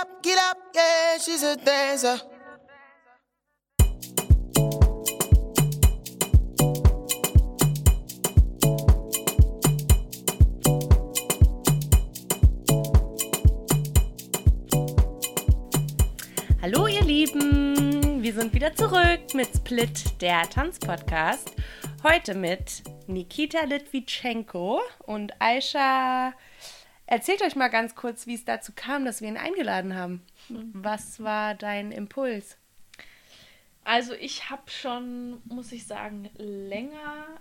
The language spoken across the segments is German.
up, get up, yeah, she's a dancer. Hallo ihr Lieben, wir sind wieder zurück mit Split, der Tanzpodcast. Heute mit Nikita Litwitschenko und Aisha. Erzählt euch mal ganz kurz, wie es dazu kam, dass wir ihn eingeladen haben. Was war dein Impuls? Also ich habe schon, muss ich sagen, länger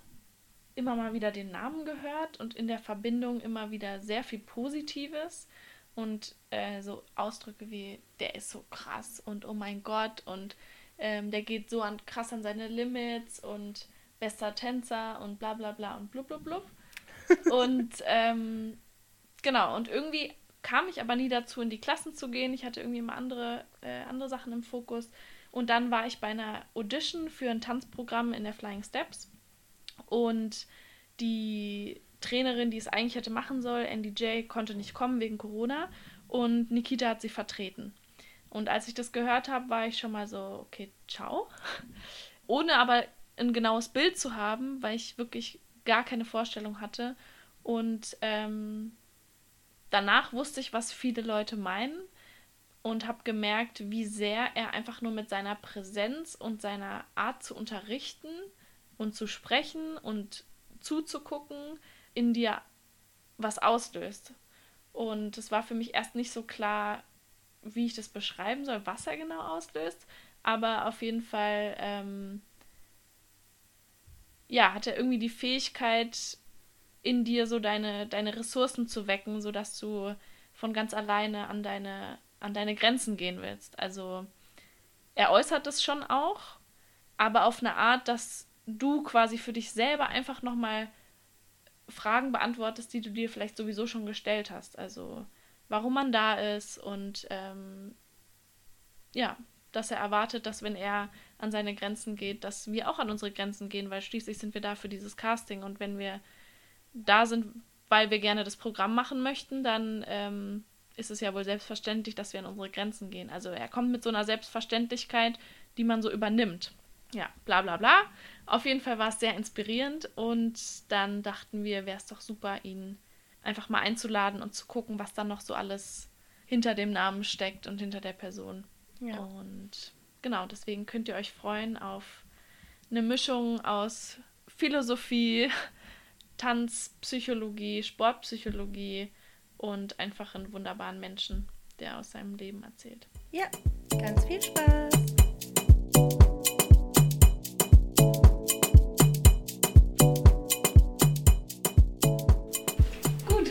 immer mal wieder den Namen gehört und in der Verbindung immer wieder sehr viel Positives und äh, so Ausdrücke wie der ist so krass und oh mein Gott und ähm, der geht so an, krass an seine Limits und bester Tänzer und bla bla bla und blub blub blub. und ähm, genau, und irgendwie kam ich aber nie dazu, in die Klassen zu gehen. Ich hatte irgendwie immer andere, äh, andere Sachen im Fokus. Und dann war ich bei einer Audition für ein Tanzprogramm in der Flying Steps. Und die Trainerin, die es eigentlich hätte machen sollen, NDJ, konnte nicht kommen wegen Corona. Und Nikita hat sie vertreten. Und als ich das gehört habe, war ich schon mal so, okay, ciao. Ohne aber ein genaues Bild zu haben, weil ich wirklich gar keine Vorstellung hatte. Und ähm, danach wusste ich, was viele Leute meinen und habe gemerkt, wie sehr er einfach nur mit seiner Präsenz und seiner Art zu unterrichten und zu sprechen und zuzugucken in dir was auslöst. Und es war für mich erst nicht so klar, wie ich das beschreiben soll, was er genau auslöst. Aber auf jeden Fall, ähm, ja, hat er irgendwie die Fähigkeit, in dir so deine, deine Ressourcen zu wecken, sodass du von ganz alleine an deine, an deine Grenzen gehen willst. Also er äußert es schon auch, aber auf eine Art, dass du quasi für dich selber einfach nochmal Fragen beantwortest, die du dir vielleicht sowieso schon gestellt hast. Also warum man da ist und ähm, ja, dass er erwartet, dass wenn er an seine Grenzen geht, dass wir auch an unsere Grenzen gehen, weil schließlich sind wir da für dieses Casting und wenn wir da sind, weil wir gerne das Programm machen möchten, dann ähm, ist es ja wohl selbstverständlich, dass wir an unsere Grenzen gehen. Also er kommt mit so einer Selbstverständlichkeit, die man so übernimmt. Ja, bla bla bla. Auf jeden Fall war es sehr inspirierend und dann dachten wir, wäre es doch super, ihn einfach mal einzuladen und zu gucken, was dann noch so alles hinter dem Namen steckt und hinter der Person. Ja. Und genau, deswegen könnt ihr euch freuen auf eine Mischung aus Philosophie, Tanzpsychologie, Sportpsychologie und einfach einen wunderbaren Menschen, der aus seinem Leben erzählt. Ja, ganz viel Spaß. Gut,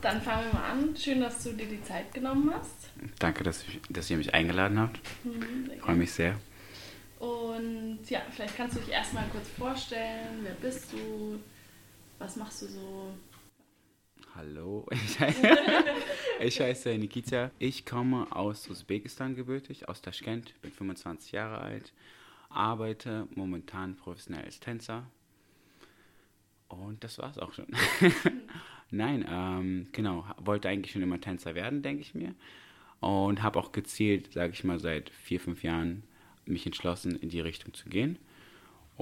dann fangen wir mal an. Schön, dass du dir die Zeit genommen hast. Danke, dass, ich, dass ihr mich eingeladen habt. Mhm, Ich freue mich sehr. Und ja, vielleicht kannst du dich erstmal kurz vorstellen. Wer bist du? Was machst du so? Hallo, ich heiße, ich heiße Nikita. Ich komme aus Usbekistan gebürtig, aus Taschkent, bin 25 Jahre alt, arbeite momentan professionell als Tänzer. Und das war's auch schon. Nein, ähm, genau, wollte eigentlich schon immer Tänzer werden, denke ich mir. Und habe auch gezielt, sage ich mal, seit vier, fünf Jahren mich entschlossen, in die Richtung zu gehen.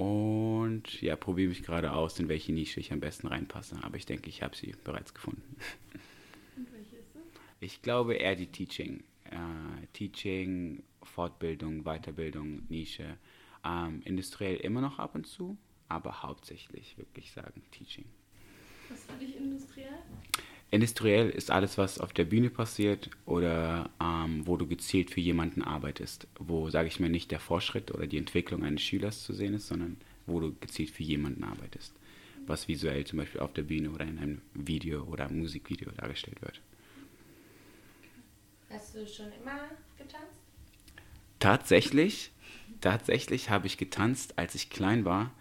Und ja, probiere mich gerade aus, in welche Nische ich am besten reinpasse. Aber ich denke, ich habe sie bereits gefunden. Und welche ist es? Ich glaube eher die Teaching. Äh, Teaching, Fortbildung, Weiterbildung, Nische. Ähm, industriell immer noch ab und zu, aber hauptsächlich wirklich sagen Teaching. Was für dich industriell? Industriell ist alles, was auf der Bühne passiert oder ähm, wo du gezielt für jemanden arbeitest, wo, sage ich mal, nicht der Fortschritt oder die Entwicklung eines Schülers zu sehen ist, sondern wo du gezielt für jemanden arbeitest, was visuell zum Beispiel auf der Bühne oder in einem Video oder einem Musikvideo dargestellt wird. Hast du schon immer getanzt? Tatsächlich, tatsächlich habe ich getanzt, als ich klein war,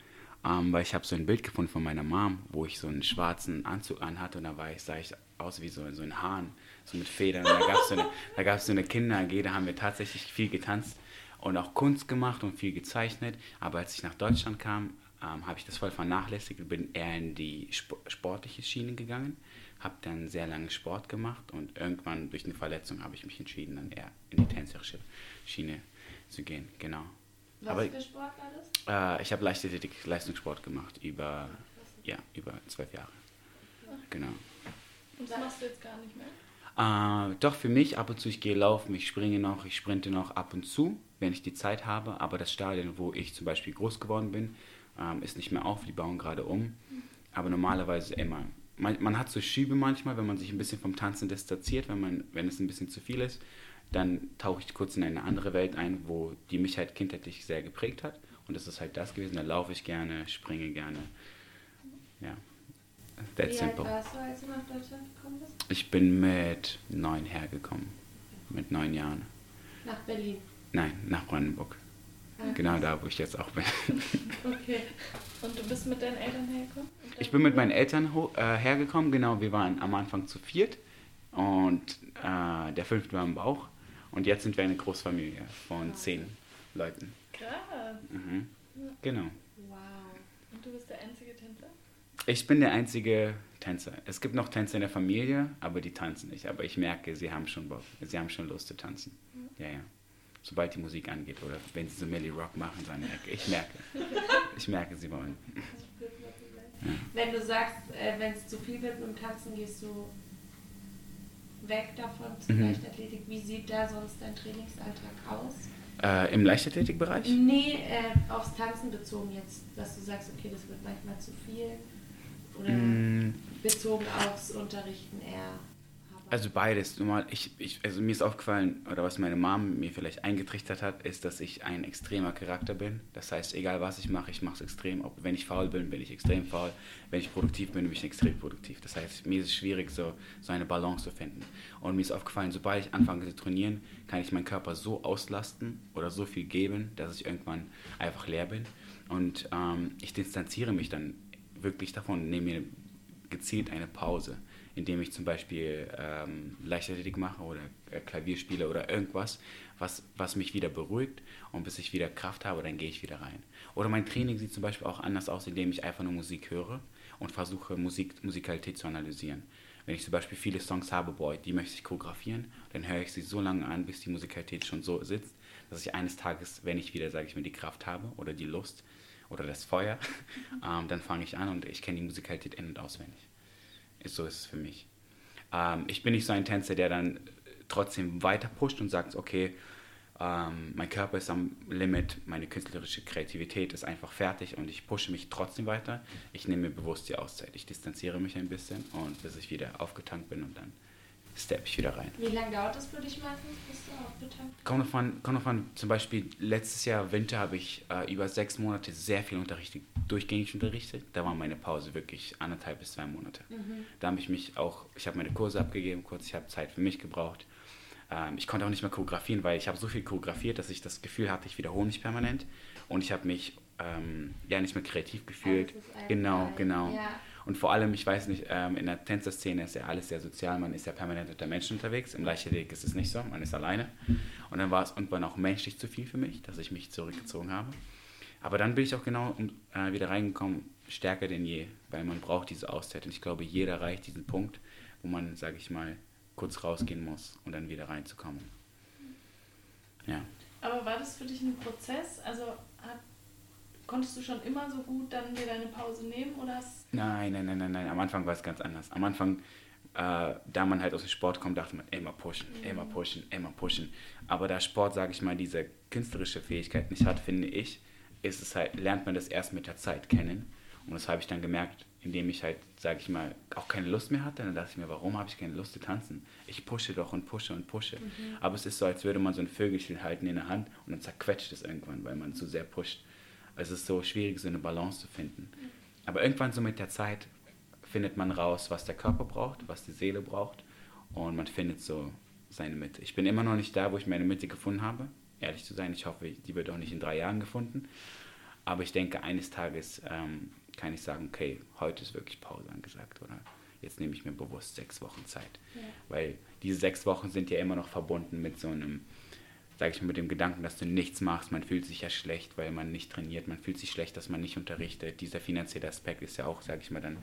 ähm, weil ich habe so ein Bild gefunden von meiner Mom, wo ich so einen schwarzen Anzug anhatte und da war ich, sah ich aus wie so, so ein Hahn, so mit Federn. Und da gab es so eine, gab's so eine Kinder-AG, da haben wir tatsächlich viel getanzt und auch Kunst gemacht und viel gezeichnet. Aber als ich nach Deutschland kam, ähm, habe ich das voll vernachlässigt und bin eher in die Sp sportliche Schiene gegangen. Habe dann sehr lange Sport gemacht und irgendwann durch eine Verletzung habe ich mich entschieden, dann eher in die tänzerische Schiene zu gehen. Genau. Was Aber- für Sport war das? Äh, ich habe Leichtathletik, Leistungssport gemacht über, ja, über zwölf Jahre. Genau. Und das machst du jetzt gar nicht mehr? Äh, doch für mich ab und zu, ich gehe laufen, ich springe noch, ich sprinte noch ab und zu, wenn ich die Zeit habe. Aber das Stadion, wo ich zum Beispiel groß geworden bin, ähm, ist nicht mehr auf, die bauen gerade um. Aber normalerweise immer. Man, man hat so Schübe manchmal, wenn man sich ein bisschen vom Tanzen distanziert, wenn, man, wenn es ein bisschen zu viel ist, dann tauche ich kurz in eine andere Welt ein, wo die mich halt kindheitlich sehr geprägt hat. Und das ist halt das gewesen. Da laufe ich gerne, springe gerne. Ja, that's Wie alt simple. warst du, als du nach Deutschland gekommen bist? Ich bin mit neun hergekommen. Mit neun Jahren. Nach Berlin. Nein, nach Brandenburg. Ah, Genau da, wo ich jetzt auch bin. Okay. Und du bist mit deinen Eltern hergekommen? Ich bin mit meinen Eltern äh, hergekommen. Genau, wir waren am Anfang zu viert. Und äh, der fünfte war im Bauch. Und jetzt sind wir eine Großfamilie von zehn Leuten. Krass. Mhm. Genau. Wow. Und du bist der einzige? Ich bin der einzige Tänzer. Es gibt noch Tänzer in der Familie, aber die tanzen nicht. Aber ich merke, sie haben schon Bock. Sie haben schon Lust zu tanzen. Ja, ja. Sobald die Musik angeht oder wenn sie so Millie Rock machen, eine Ecke. Ich merke. Ich merke, sie wollen. Wenn du sagst, äh, wenn es zu viel wird mit dem Tanzen, gehst du weg davon zur Mhm. Leichtathletik. Wie sieht da sonst dein Trainingsalltag aus? Äh, Im Leichtathletikbereich? Nee, äh, aufs Tanzen bezogen jetzt, dass du sagst, okay, das wird manchmal zu viel. Oder Mm, bezogen aufs Unterrichten eher. Also beides. Normal, ich, ich, also mir ist aufgefallen, oder was meine Mom mir vielleicht eingetrichtert hat, ist, dass ich ein extremer Charakter bin. Das heißt, egal was ich mache, ich mache es extrem. Ob, wenn ich faul bin, bin ich extrem faul. Wenn ich produktiv bin, bin ich extrem produktiv. Das heißt, mir ist es schwierig, so, so eine Balance zu finden. Und mir ist aufgefallen, sobald ich anfange zu trainieren, kann ich meinen Körper so auslasten oder so viel geben, dass ich irgendwann einfach leer bin. Und ähm, ich distanziere mich dann wirklich davon, nehme mir gezielt eine Pause, indem ich zum Beispiel ähm, Leichtathletik mache oder äh, Klavier spiele oder irgendwas, was, was mich wieder beruhigt und bis ich wieder Kraft habe, dann gehe ich wieder rein. Oder mein Training sieht zum Beispiel auch anders aus, indem ich einfach nur Musik höre und versuche Musik, Musikalität zu analysieren. Wenn ich zum Beispiel viele Songs habe, boah, die möchte ich choreografieren, dann höre ich sie so lange an, bis die Musikalität schon so sitzt, dass ich eines Tages, wenn ich wieder, sage ich mal, die Kraft habe oder die Lust oder das Feuer, ähm, dann fange ich an und ich kenne die Musikalität in- und auswendig. So ist es für mich. Ähm, ich bin nicht so ein Tänzer, der dann trotzdem weiter pusht und sagt, okay, ähm, mein Körper ist am Limit, meine künstlerische Kreativität ist einfach fertig und ich pushe mich trotzdem weiter. Ich nehme mir bewusst die Auszeit. Ich distanziere mich ein bisschen und bis ich wieder aufgetankt bin und dann steppe ich wieder rein. Wie lange dauert es für dich meistens, bis du aufgetankt Kommt davon, kommt davon, zum Beispiel letztes Jahr Winter habe ich äh, über sechs Monate sehr viel unterrichtet, durchgängig unterrichtet. Da war meine Pause wirklich anderthalb bis zwei Monate. Da habe ich mich auch, ich habe meine Kurse abgegeben, kurz, ich habe Zeit für mich gebraucht. Ähm, ich konnte auch nicht mehr choreografieren, weil ich habe so viel choreografiert, dass ich das Gefühl hatte, ich wiederhole mich permanent. Und ich habe mich ähm, ja nicht mehr kreativ gefühlt. Genau, genau. ja. Und vor allem, ich weiß nicht, ähm, in der Tänzerszene ist ja alles sehr sozial, man ist ja permanent unter Menschen unterwegs. Im Leichtathletik ist es nicht so, man ist alleine. Und dann war es irgendwann auch menschlich zu viel für mich, dass ich mich zurückgezogen habe. Aber dann bin ich auch genau äh, wieder reingekommen, stärker denn je, weil man braucht diese Auszeit. Und ich glaube, jeder erreicht diesen Punkt, wo man, sage ich mal, kurz rausgehen muss und dann wieder reinzukommen. Ja. Aber war das für dich ein Prozess? Also hat, konntest du schon immer so gut dann dir deine Pause nehmen oder Nein, nein, nein, nein, nein. Am Anfang war es ganz anders. Am Anfang, äh, da man halt aus dem Sport kommt, dachte man, immer pushen, immer pushen, immer pushen. Aber da Sport, sage ich mal, diese künstlerische Fähigkeit nicht hat, finde ich, ist es halt, lernt man das erst mit der Zeit kennen. Und das habe ich dann gemerkt, indem ich halt, sage ich mal, auch keine Lust mehr hatte. Dann dachte ich mir, warum habe ich keine Lust zu tanzen? Ich pushe doch und pushe und pushe. Aber es ist so, als würde man so ein Vögelchen halten in der Hand und dann zerquetscht es irgendwann, weil man zu sehr pusht. Es ist so schwierig, so eine Balance zu finden. Aber irgendwann so mit der Zeit findet man raus, was der Körper braucht, was die Seele braucht und man findet so seine Mitte. Ich bin immer noch nicht da, wo ich meine Mitte gefunden habe, ehrlich zu sein. Ich hoffe, die wird auch nicht in drei Jahren gefunden. Aber ich denke, eines Tages ähm, kann ich sagen, okay, heute ist wirklich Pause angesagt oder jetzt nehme ich mir bewusst sechs Wochen Zeit. Weil diese sechs Wochen sind ja immer noch verbunden mit so einem sage ich mal, mit dem Gedanken, dass du nichts machst. Man fühlt sich ja schlecht, weil man nicht trainiert. Man fühlt sich schlecht, dass man nicht unterrichtet. Dieser finanzielle Aspekt ist ja auch, sage ich mal, dann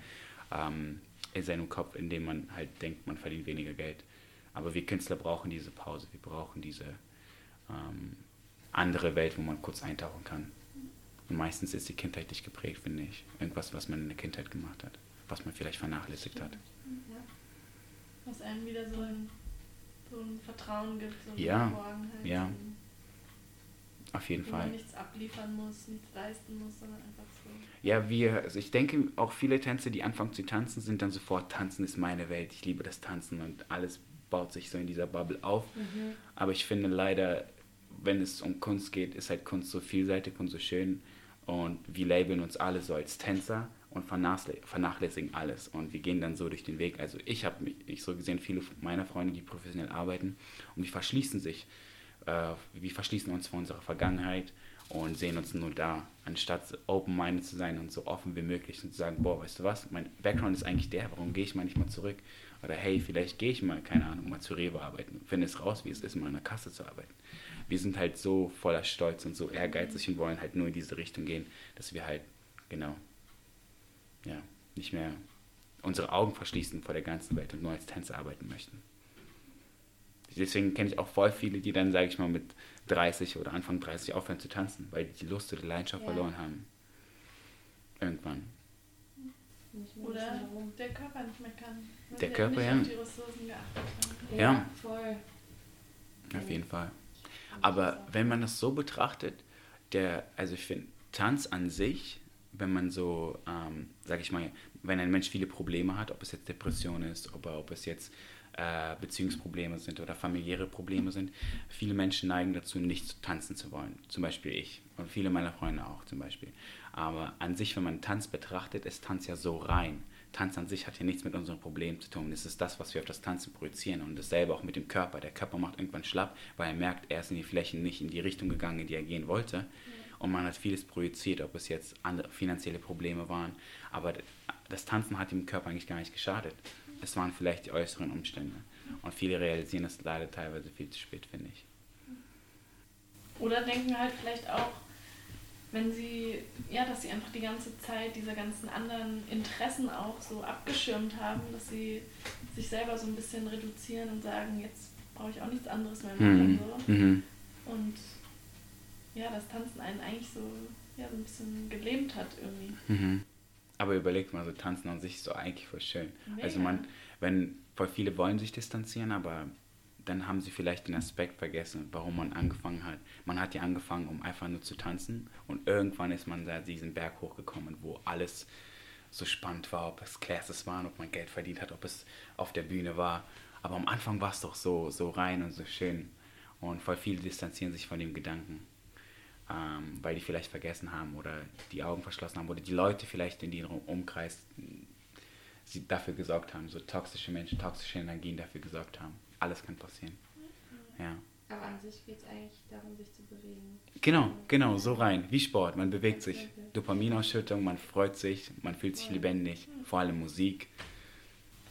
ähm, in seinem Kopf, in dem man halt denkt, man verdient weniger Geld. Aber wir Künstler brauchen diese Pause. Wir brauchen diese ähm, andere Welt, wo man kurz eintauchen kann. Und meistens ist die Kindheit nicht geprägt, finde ich. Irgendwas, was man in der Kindheit gemacht hat, was man vielleicht vernachlässigt hat. Ja. Was einem wieder so ein, so ein Vertrauen gibt, so eine Ja, Geborgenheit. ja. und Auf jeden Fall. man nichts abliefern muss, nichts leisten muss, sondern einfach so. Ja, wir, also ich denke, auch viele Tänzer, die anfangen zu tanzen, sind dann sofort, tanzen ist meine Welt, ich liebe das Tanzen und alles baut sich so in dieser Bubble auf. Aber ich finde leider, wenn es um Kunst geht, ist halt Kunst so vielseitig und so schön und wir labeln uns alle so als Tänzer und vernachlä- vernachlässigen alles und wir gehen dann so durch den Weg. Also ich habe mich, ich so gesehen, viele meiner Freunde, die professionell arbeiten und die verschließen sich, äh, wir verschließen uns vor unserer Vergangenheit und sehen uns nur da, anstatt open-minded zu sein und so offen wie möglich und zu sagen, boah, weißt du was, mein Background ist eigentlich der, warum gehe ich mal nicht mal zurück? Oder hey, vielleicht gehe ich mal, keine Ahnung, mal zu Rewe arbeiten, finde es raus, wie es ist, mal in der Kasse zu arbeiten. Wir sind halt so voller Stolz und so ehrgeizig und wollen halt nur in diese Richtung gehen, dass wir halt, genau, ja, nicht mehr unsere Augen verschließen vor der ganzen Welt und nur als Tänzer arbeiten möchten. Deswegen kenne ich auch voll viele, die dann, sage ich mal, mit 30 oder Anfang 30 aufhören zu tanzen, weil die die Lust oder die Leidenschaft Ja. verloren haben. Irgendwann. Oder der Körper nicht mehr kann. weil Der Körper, nicht ja. auf die Ressourcen geachtet haben. Ja. voll. Auf jeden Fall. Aber wenn man das so betrachtet, der, also ich finde, Tanz an sich, wenn man so, ähm, sag ich mal, wenn ein Mensch viele Probleme hat, ob es jetzt Depression ist, ob, ob es jetzt äh, Beziehungsprobleme sind oder familiäre Probleme sind, viele Menschen neigen dazu, nicht tanzen zu wollen. Zum Beispiel ich und viele meiner Freunde auch zum Beispiel. Aber an sich, wenn man Tanz betrachtet, ist Tanz ja so rein. Tanz an sich hat ja nichts mit unseren Problemen zu tun. Es ist das, was wir auf das Tanzen projizieren. Und dasselbe auch mit dem Körper. Der Körper macht irgendwann schlapp, weil er merkt, er ist in die Flächen nicht in die Richtung gegangen, in die er gehen wollte. Und man hat vieles projiziert, ob es jetzt andere finanzielle Probleme waren. Aber das Tanzen hat dem Körper eigentlich gar nicht geschadet. Es waren vielleicht die äußeren Umstände. Und viele realisieren das leider teilweise viel zu spät, finde ich. Oder denken halt vielleicht auch, wenn sie, ja, dass sie einfach die ganze Zeit diese ganzen anderen Interessen auch so abgeschirmt haben, dass sie sich selber so ein bisschen reduzieren und sagen, jetzt brauche ich auch nichts anderes mehr machen. Mhm. So. Mhm. Und ja, das Tanzen einen eigentlich so, ja, so ein bisschen gelähmt hat irgendwie. Mhm. Aber überlegt mal, so tanzen an sich ist so eigentlich voll schön. Also Mega. man, wenn, voll viele wollen sich distanzieren, aber dann haben sie vielleicht den Aspekt vergessen, warum man angefangen hat. Man hat ja angefangen, um einfach nur zu tanzen und irgendwann ist man da diesen Berg hochgekommen, wo alles so spannend war, ob es Classes waren, ob man Geld verdient hat, ob es auf der Bühne war. Aber am Anfang war es doch so, so rein und so schön. Und voll viele distanzieren sich von dem Gedanken ähm, weil die vielleicht vergessen haben oder die Augen verschlossen haben oder die Leute vielleicht in ihrem Umkreis sie dafür gesorgt haben, so toxische Menschen, toxische Energien dafür gesorgt haben. Alles kann passieren. Ja. Aber an sich geht es eigentlich darum, sich zu bewegen. Genau, genau, so rein. Wie Sport. Man bewegt sich. Dopaminausschüttung, man freut sich, man fühlt sich lebendig. Vor allem Musik.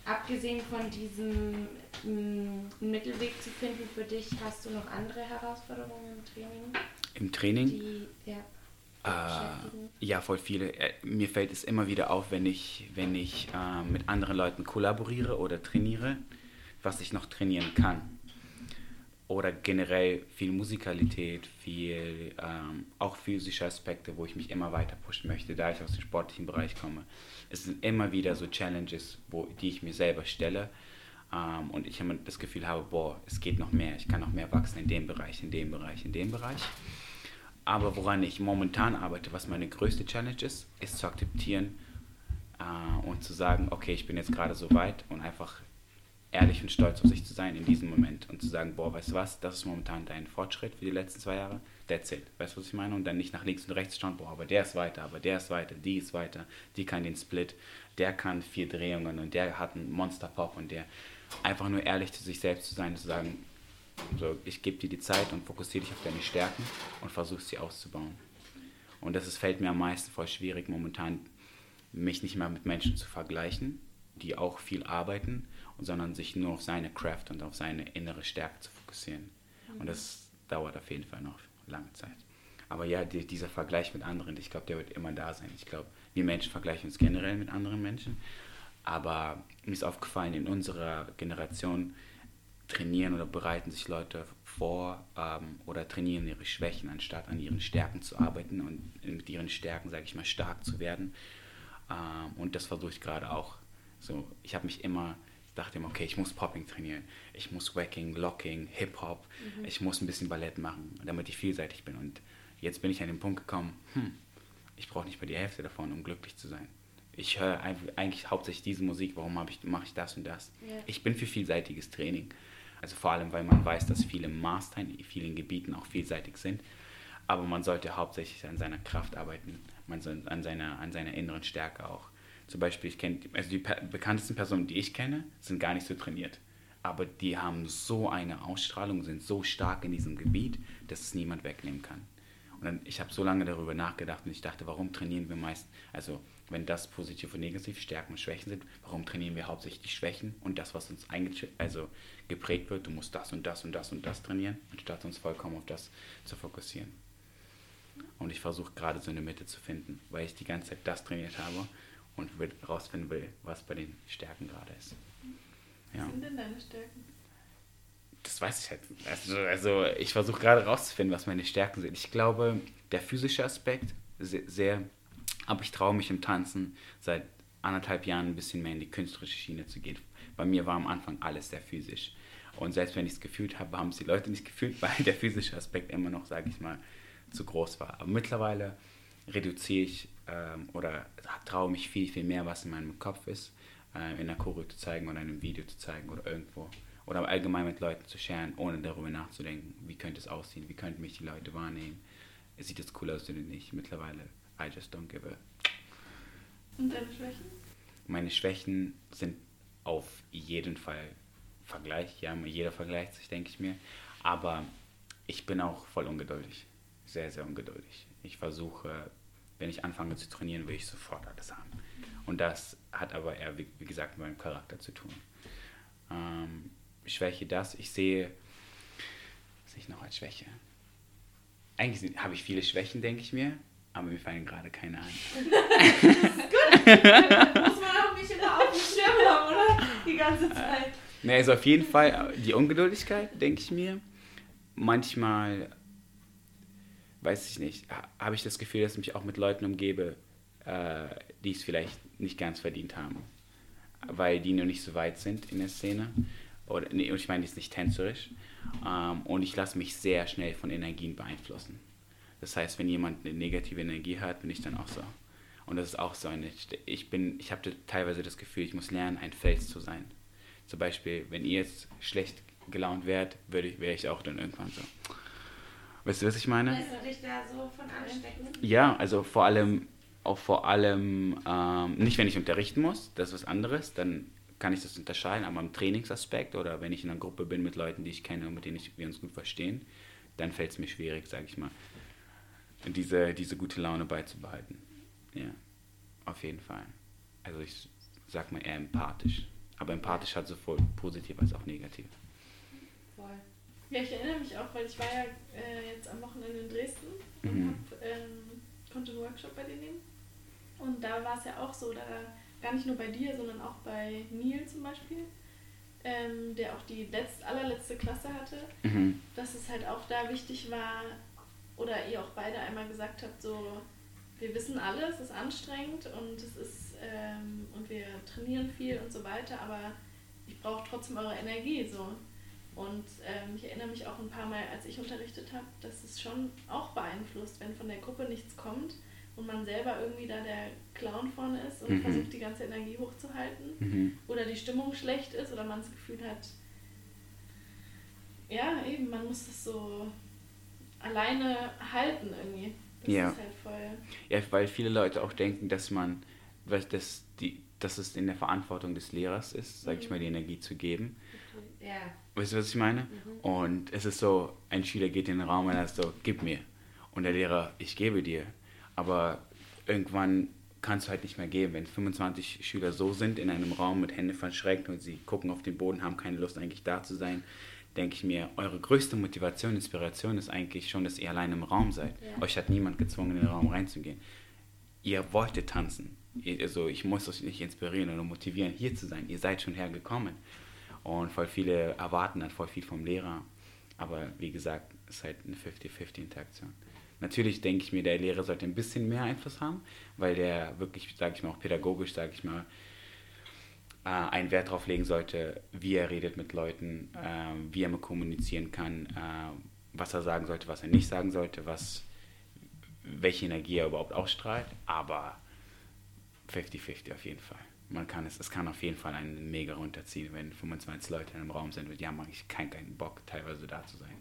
Abgesehen von diesem mm, Mittelweg zu finden für dich, hast du noch andere Herausforderungen im Training, Im Training die ja, Äh, ja, voll viele. Äh, Mir fällt es immer wieder auf, wenn ich, wenn ich äh, mit anderen Leuten kollaboriere oder trainiere, was ich noch trainieren kann. Oder generell viel Musikalität, viel, ähm, auch physische Aspekte, wo ich mich immer weiter pushen möchte, da ich aus dem sportlichen Bereich komme. Es sind immer wieder so Challenges, wo, die ich mir selber stelle ähm, und ich immer das Gefühl habe, boah, es geht noch mehr, ich kann noch mehr wachsen in dem Bereich, in dem Bereich, in dem Bereich. Aber woran ich momentan arbeite, was meine größte Challenge ist, ist zu akzeptieren äh, und zu sagen, okay, ich bin jetzt gerade so weit und einfach ehrlich und stolz auf sich zu sein in diesem Moment und zu sagen, boah, weißt du was, das ist momentan dein Fortschritt für die letzten zwei Jahre, that's it. Weißt du, was ich meine? Und dann nicht nach links und rechts schauen, boah, aber der ist weiter, aber der ist weiter, die ist weiter, die kann den Split, der kann vier Drehungen und der hat einen Monster-Pop und der einfach nur ehrlich zu sich selbst zu sein und zu sagen, so, ich gebe dir die Zeit und fokussiere dich auf deine Stärken und versuche sie auszubauen. Und das ist, fällt mir am meisten voll schwierig, momentan mich nicht mehr mit Menschen zu vergleichen, die auch viel arbeiten, sondern sich nur auf seine Craft und auf seine innere Stärke zu fokussieren. Und das dauert auf jeden Fall noch lange Zeit. Aber ja, die, dieser Vergleich mit anderen, ich glaube, der wird immer da sein. Ich glaube, wir Menschen vergleichen uns generell mit anderen Menschen. Aber mir ist aufgefallen, in unserer Generation trainieren oder bereiten sich Leute vor ähm, oder trainieren ihre Schwächen, anstatt an ihren Stärken zu arbeiten und mit ihren Stärken, sage ich mal, stark zu werden. Ähm, und das versuche ich gerade auch. So, ich habe mich immer, dachte immer, okay, ich muss Popping trainieren, ich muss Wacking, Locking, Hip-Hop, mhm. ich muss ein bisschen Ballett machen, damit ich vielseitig bin. Und jetzt bin ich an den Punkt gekommen, hm, ich brauche nicht mehr die Hälfte davon, um glücklich zu sein. Ich höre eigentlich hauptsächlich diese Musik, warum ich, mache ich das und das? Yeah. Ich bin für vielseitiges Training. Also vor allem, weil man weiß, dass viele Master in vielen Gebieten auch vielseitig sind. Aber man sollte hauptsächlich an seiner Kraft arbeiten, man soll an seiner, an seiner inneren Stärke auch. Zum Beispiel, ich kenne, also die bekanntesten Personen, die ich kenne, sind gar nicht so trainiert. Aber die haben so eine Ausstrahlung, sind so stark in diesem Gebiet, dass es niemand wegnehmen kann. Und dann, ich habe so lange darüber nachgedacht und ich dachte, warum trainieren wir meist, also wenn das positiv und negativ, Stärken und Schwächen sind, warum trainieren wir hauptsächlich die Schwächen und das, was uns also geprägt wird, du musst das und das und das und das trainieren, anstatt uns vollkommen auf das zu fokussieren. Und ich versuche gerade so eine Mitte zu finden, weil ich die ganze Zeit das trainiert habe und herausfinden will, was bei den Stärken gerade ist. Ja. Was sind denn deine Stärken? Das weiß ich halt. Also, also ich versuche gerade herauszufinden, was meine Stärken sind. Ich glaube, der physische Aspekt sehr, sehr aber ich traue mich im Tanzen seit anderthalb Jahren ein bisschen mehr in die künstlerische Schiene zu gehen. Bei mir war am Anfang alles sehr physisch. Und selbst wenn ich es gefühlt habe, haben es die Leute nicht gefühlt, weil der physische Aspekt immer noch, sage ich mal, zu groß war. Aber mittlerweile reduziere ich ähm, oder traue mich viel, viel mehr, was in meinem Kopf ist, äh, in der Choreo zu zeigen oder in einem Video zu zeigen oder irgendwo. Oder allgemein mit Leuten zu scheren, ohne darüber nachzudenken, wie könnte es aussehen, wie könnten mich die Leute wahrnehmen. Sieht es cool aus oder nicht? Mittlerweile, I just don't give a. Und deine Schwächen? Meine Schwächen sind auf jeden Fall Vergleich. Ja, jeder vergleicht sich, denke ich mir. Aber ich bin auch voll ungeduldig sehr, sehr ungeduldig. Ich versuche, wenn ich anfange zu trainieren, will ich sofort alles haben. Und das hat aber eher, wie, gesagt, mit meinem Charakter zu tun. Ähm, Schwäche das, ich sehe, was sehe ich noch als Schwäche? Eigentlich habe ich viele Schwächen, denke ich mir, aber mir fallen gerade keine ein. das ist gut. Muss man auch nicht immer auf dem Schirm haben, oder? Die ganze Zeit. Ne, also auf jeden Fall die Ungeduldigkeit, denke ich mir. Manchmal weiß ich nicht, habe ich das Gefühl, dass ich mich auch mit Leuten umgebe, äh, die es vielleicht nicht ganz verdient haben. Weil die noch nicht so weit sind in der Szene. Oder, nee, ich meine, die ist nicht tänzerisch. Ähm, und ich lasse mich sehr schnell von Energien beeinflussen. Das heißt, wenn jemand eine negative Energie hat, bin ich dann auch so. Und das ist auch so eine. Ich bin, ich habe teilweise das Gefühl, ich muss lernen, ein Fels zu sein. Zum Beispiel, wenn ihr jetzt schlecht gelaunt wärt, würde ich, wäre ich auch dann irgendwann so. Weißt du, was ich meine? Lässt du dich da so von anstecken? Ja, also vor allem, auch vor allem, ähm, nicht wenn ich unterrichten muss, das ist was anderes, dann kann ich das unterscheiden, aber im Trainingsaspekt oder wenn ich in einer Gruppe bin mit Leuten, die ich kenne und mit denen ich, wir uns gut verstehen, dann fällt es mir schwierig, sage ich mal, diese, diese gute Laune beizubehalten. Ja, auf jeden Fall. Also ich sag mal eher empathisch. Aber empathisch hat sowohl positiv als auch negativ. Voll. Ja, ich erinnere mich auch, weil ich war ja äh, jetzt am Wochenende in Dresden und mhm. hab, ähm, konnte einen Workshop bei dir nehmen. Und da war es ja auch so, da gar nicht nur bei dir, sondern auch bei Neil zum Beispiel, ähm, der auch die letzt, allerletzte Klasse hatte, mhm. dass es halt auch da wichtig war, oder ihr auch beide einmal gesagt habt, so, wir wissen alle, es ist anstrengend und es ist, ähm, und wir trainieren viel und so weiter, aber ich brauche trotzdem eure Energie, so. Und ähm, ich erinnere mich auch ein paar Mal, als ich unterrichtet habe, dass es schon auch beeinflusst, wenn von der Gruppe nichts kommt und man selber irgendwie da der Clown vorne ist und mhm. versucht, die ganze Energie hochzuhalten mhm. oder die Stimmung schlecht ist oder man das Gefühl hat, ja, eben, man muss das so alleine halten irgendwie. Das ja. ist halt voll. Ja, weil viele Leute auch denken, dass man, weil das, die, dass es in der Verantwortung des Lehrers ist, sag mhm. ich mal, die Energie zu geben. Ja. Weißt du, was ich meine? Mhm. Und es ist so, ein Schüler geht in den Raum und er ist so, gib mir. Und der Lehrer, ich gebe dir. Aber irgendwann kannst du halt nicht mehr geben. Wenn 25 Schüler so sind in einem Raum mit Händen verschränkt und sie gucken auf den Boden, haben keine Lust eigentlich da zu sein, denke ich mir, eure größte Motivation, Inspiration ist eigentlich schon, dass ihr allein im Raum seid. Ja. Euch hat niemand gezwungen, in den Raum reinzugehen. Ihr wolltet tanzen. Also ich muss euch nicht inspirieren oder motivieren, hier zu sein. Ihr seid schon hergekommen. Und voll viele erwarten dann voll viel vom Lehrer. Aber wie gesagt, es ist halt eine 50-50 Interaktion. Natürlich denke ich mir, der Lehrer sollte ein bisschen mehr Einfluss haben, weil der wirklich, sage ich mal, auch pädagogisch, sage ich mal, äh, einen Wert darauf legen sollte, wie er redet mit Leuten, äh, wie er mit kommunizieren kann, äh, was er sagen sollte, was er nicht sagen sollte, was, welche Energie er überhaupt ausstrahlt. Aber 50-50 auf jeden Fall. Man kann es, es kann auf jeden Fall einen mega runterziehen, wenn 25 Leute in einem Raum sind und die haben eigentlich keinen, keinen Bock, teilweise da zu sein.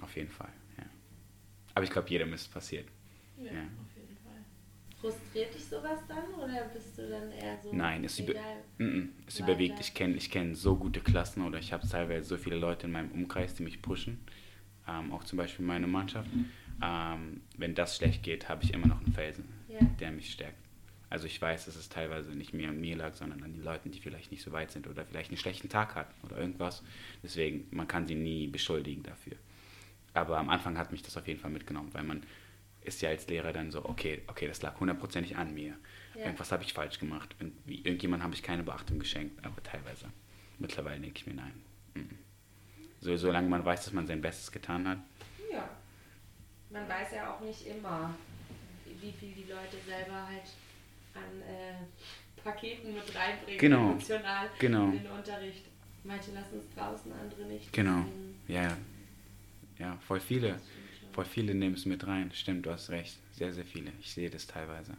Auf jeden Fall, ja. Aber ich glaube, jedem ist es passiert. Ja, Ja. Frustriert dich sowas dann oder bist du dann eher so. Nein, es, über, egal? es überwiegt. Ich kenne ich kenn so gute Klassen oder ich habe teilweise so viele Leute in meinem Umkreis, die mich pushen. Ähm, auch zum Beispiel meine Mannschaft. Ähm, wenn das schlecht geht, habe ich immer noch einen Felsen, Ja. der mich stärkt. Also ich weiß, dass es teilweise nicht mehr an mir lag, sondern an den Leuten, die vielleicht nicht so weit sind oder vielleicht einen schlechten Tag hatten oder irgendwas. Deswegen, man kann sie nie beschuldigen dafür. Aber am Anfang hat mich das auf jeden Fall mitgenommen, weil man ist ja als Lehrer dann so, okay, okay, das lag hundertprozentig an mir. Ja. Irgendwas habe ich falsch gemacht. Irgendwie, irgendjemand habe ich keine Beachtung geschenkt, aber teilweise. Mittlerweile denke ich mir, nein. Mhm. So, solange man weiß, dass man sein Bestes getan hat. Ja. Man weiß ja auch nicht immer, wie viel die Leute selber halt an äh, Paketen mit reinbringen, Genau. emotional Genau. in den Unterricht. Manche lassen es draußen, andere nicht. Genau. Ja, ja. ja, voll viele. Voll viele nehmen es mit rein. Stimmt, du hast recht. Sehr, sehr viele. Ich sehe das teilweise.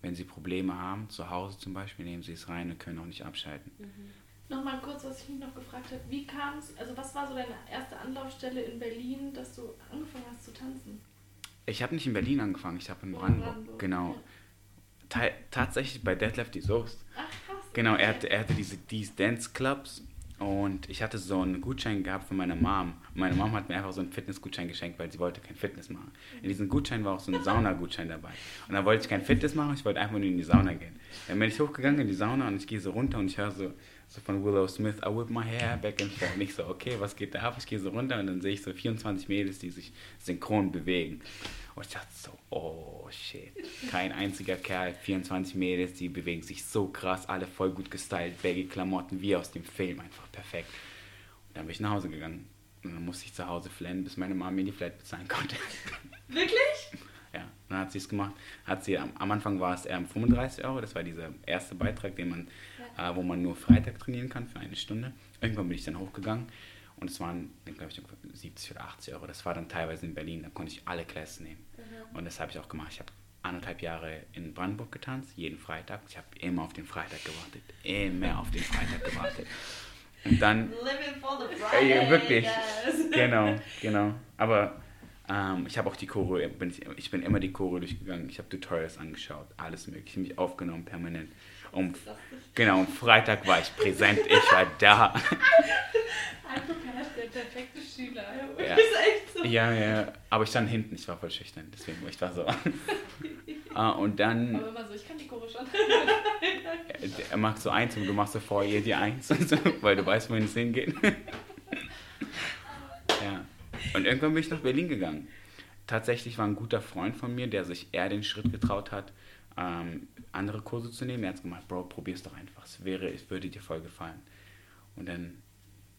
Wenn sie Probleme haben, zu Hause zum Beispiel, nehmen sie es rein und können auch nicht abschalten. Nochmal kurz, was ich mich noch gefragt habe. Wie kam es, also was war so deine erste Anlaufstelle in Berlin, dass du angefangen hast zu tanzen? Ich habe nicht in Berlin angefangen, ich habe in Brandenburg. Brandenburg, Genau. ja. Ta tatsächlich bei Detlef die Soest. Ach krass. Genau, er hatte, er hatte diese These Dance Clubs und ich hatte so einen Gutschein gehabt von meiner Mom. Meine Mom hat mir einfach so einen Fitnessgutschein geschenkt, weil sie wollte kein Fitness machen. In diesem Gutschein war auch so ein Saunagutschein dabei. Und dann wollte ich kein Fitness machen, ich wollte einfach nur in die Sauna gehen. Dann bin ich hochgegangen in die Sauna und ich gehe so runter und ich höre so, so von Willow Smith, I whip my hair back and forth. Und ich so, okay, was geht da ab? Ich gehe so runter und dann sehe ich so 24 Mädels, die sich synchron bewegen. Und ich dachte so, oh shit. Kein einziger Kerl, 24 Mädels, die bewegen sich so krass, alle voll gut gestylt, baggy Klamotten, wie aus dem Film, einfach perfekt. Und dann bin ich nach Hause gegangen. Und dann musste ich zu Hause flennen, bis meine Mama mir die Flat bezahlen konnte. Wirklich? Ja, dann hat sie es gemacht. Hat sie, am, am Anfang war es ähm, 35 Euro, das war dieser erste Beitrag, den man, äh, wo man nur Freitag trainieren kann für eine Stunde. Irgendwann bin ich dann hochgegangen und es waren, glaube ich, ungefähr 70 oder 80 Euro. Das war dann teilweise in Berlin, da konnte ich alle Classes nehmen. Und das habe ich auch gemacht. Ich habe anderthalb Jahre in Brandenburg getanzt, jeden Freitag. Ich habe immer auf den Freitag gewartet, immer auf den Freitag gewartet. Und dann Living for the Friday. wirklich. yes. genau, genau. Aber ähm, ich habe auch die Choreo, bin ich, ich bin immer die Choreo durchgegangen. Ich habe Tutorials angeschaut, alles mögliche, mich aufgenommen permanent. Um, genau, am Freitag war ich präsent, ich war da. Einfach der perfekte Schüler. Ja. Ist echt so. Ja, ja, aber ich stand hinten, ich war voll schüchtern, deswegen ich war so. Ah, und dann, Aber immer so, ich kann die Chore schon. er macht so eins und du machst so vor ihr die eins, so, weil du weißt, wohin es hingeht. ja. Und irgendwann bin ich nach Berlin gegangen. Tatsächlich war ein guter Freund von mir, der sich eher den Schritt getraut hat, ähm, andere Kurse zu nehmen. Er hat gemacht, Bro, probier's doch einfach. Es wäre, es würde dir voll gefallen. Und dann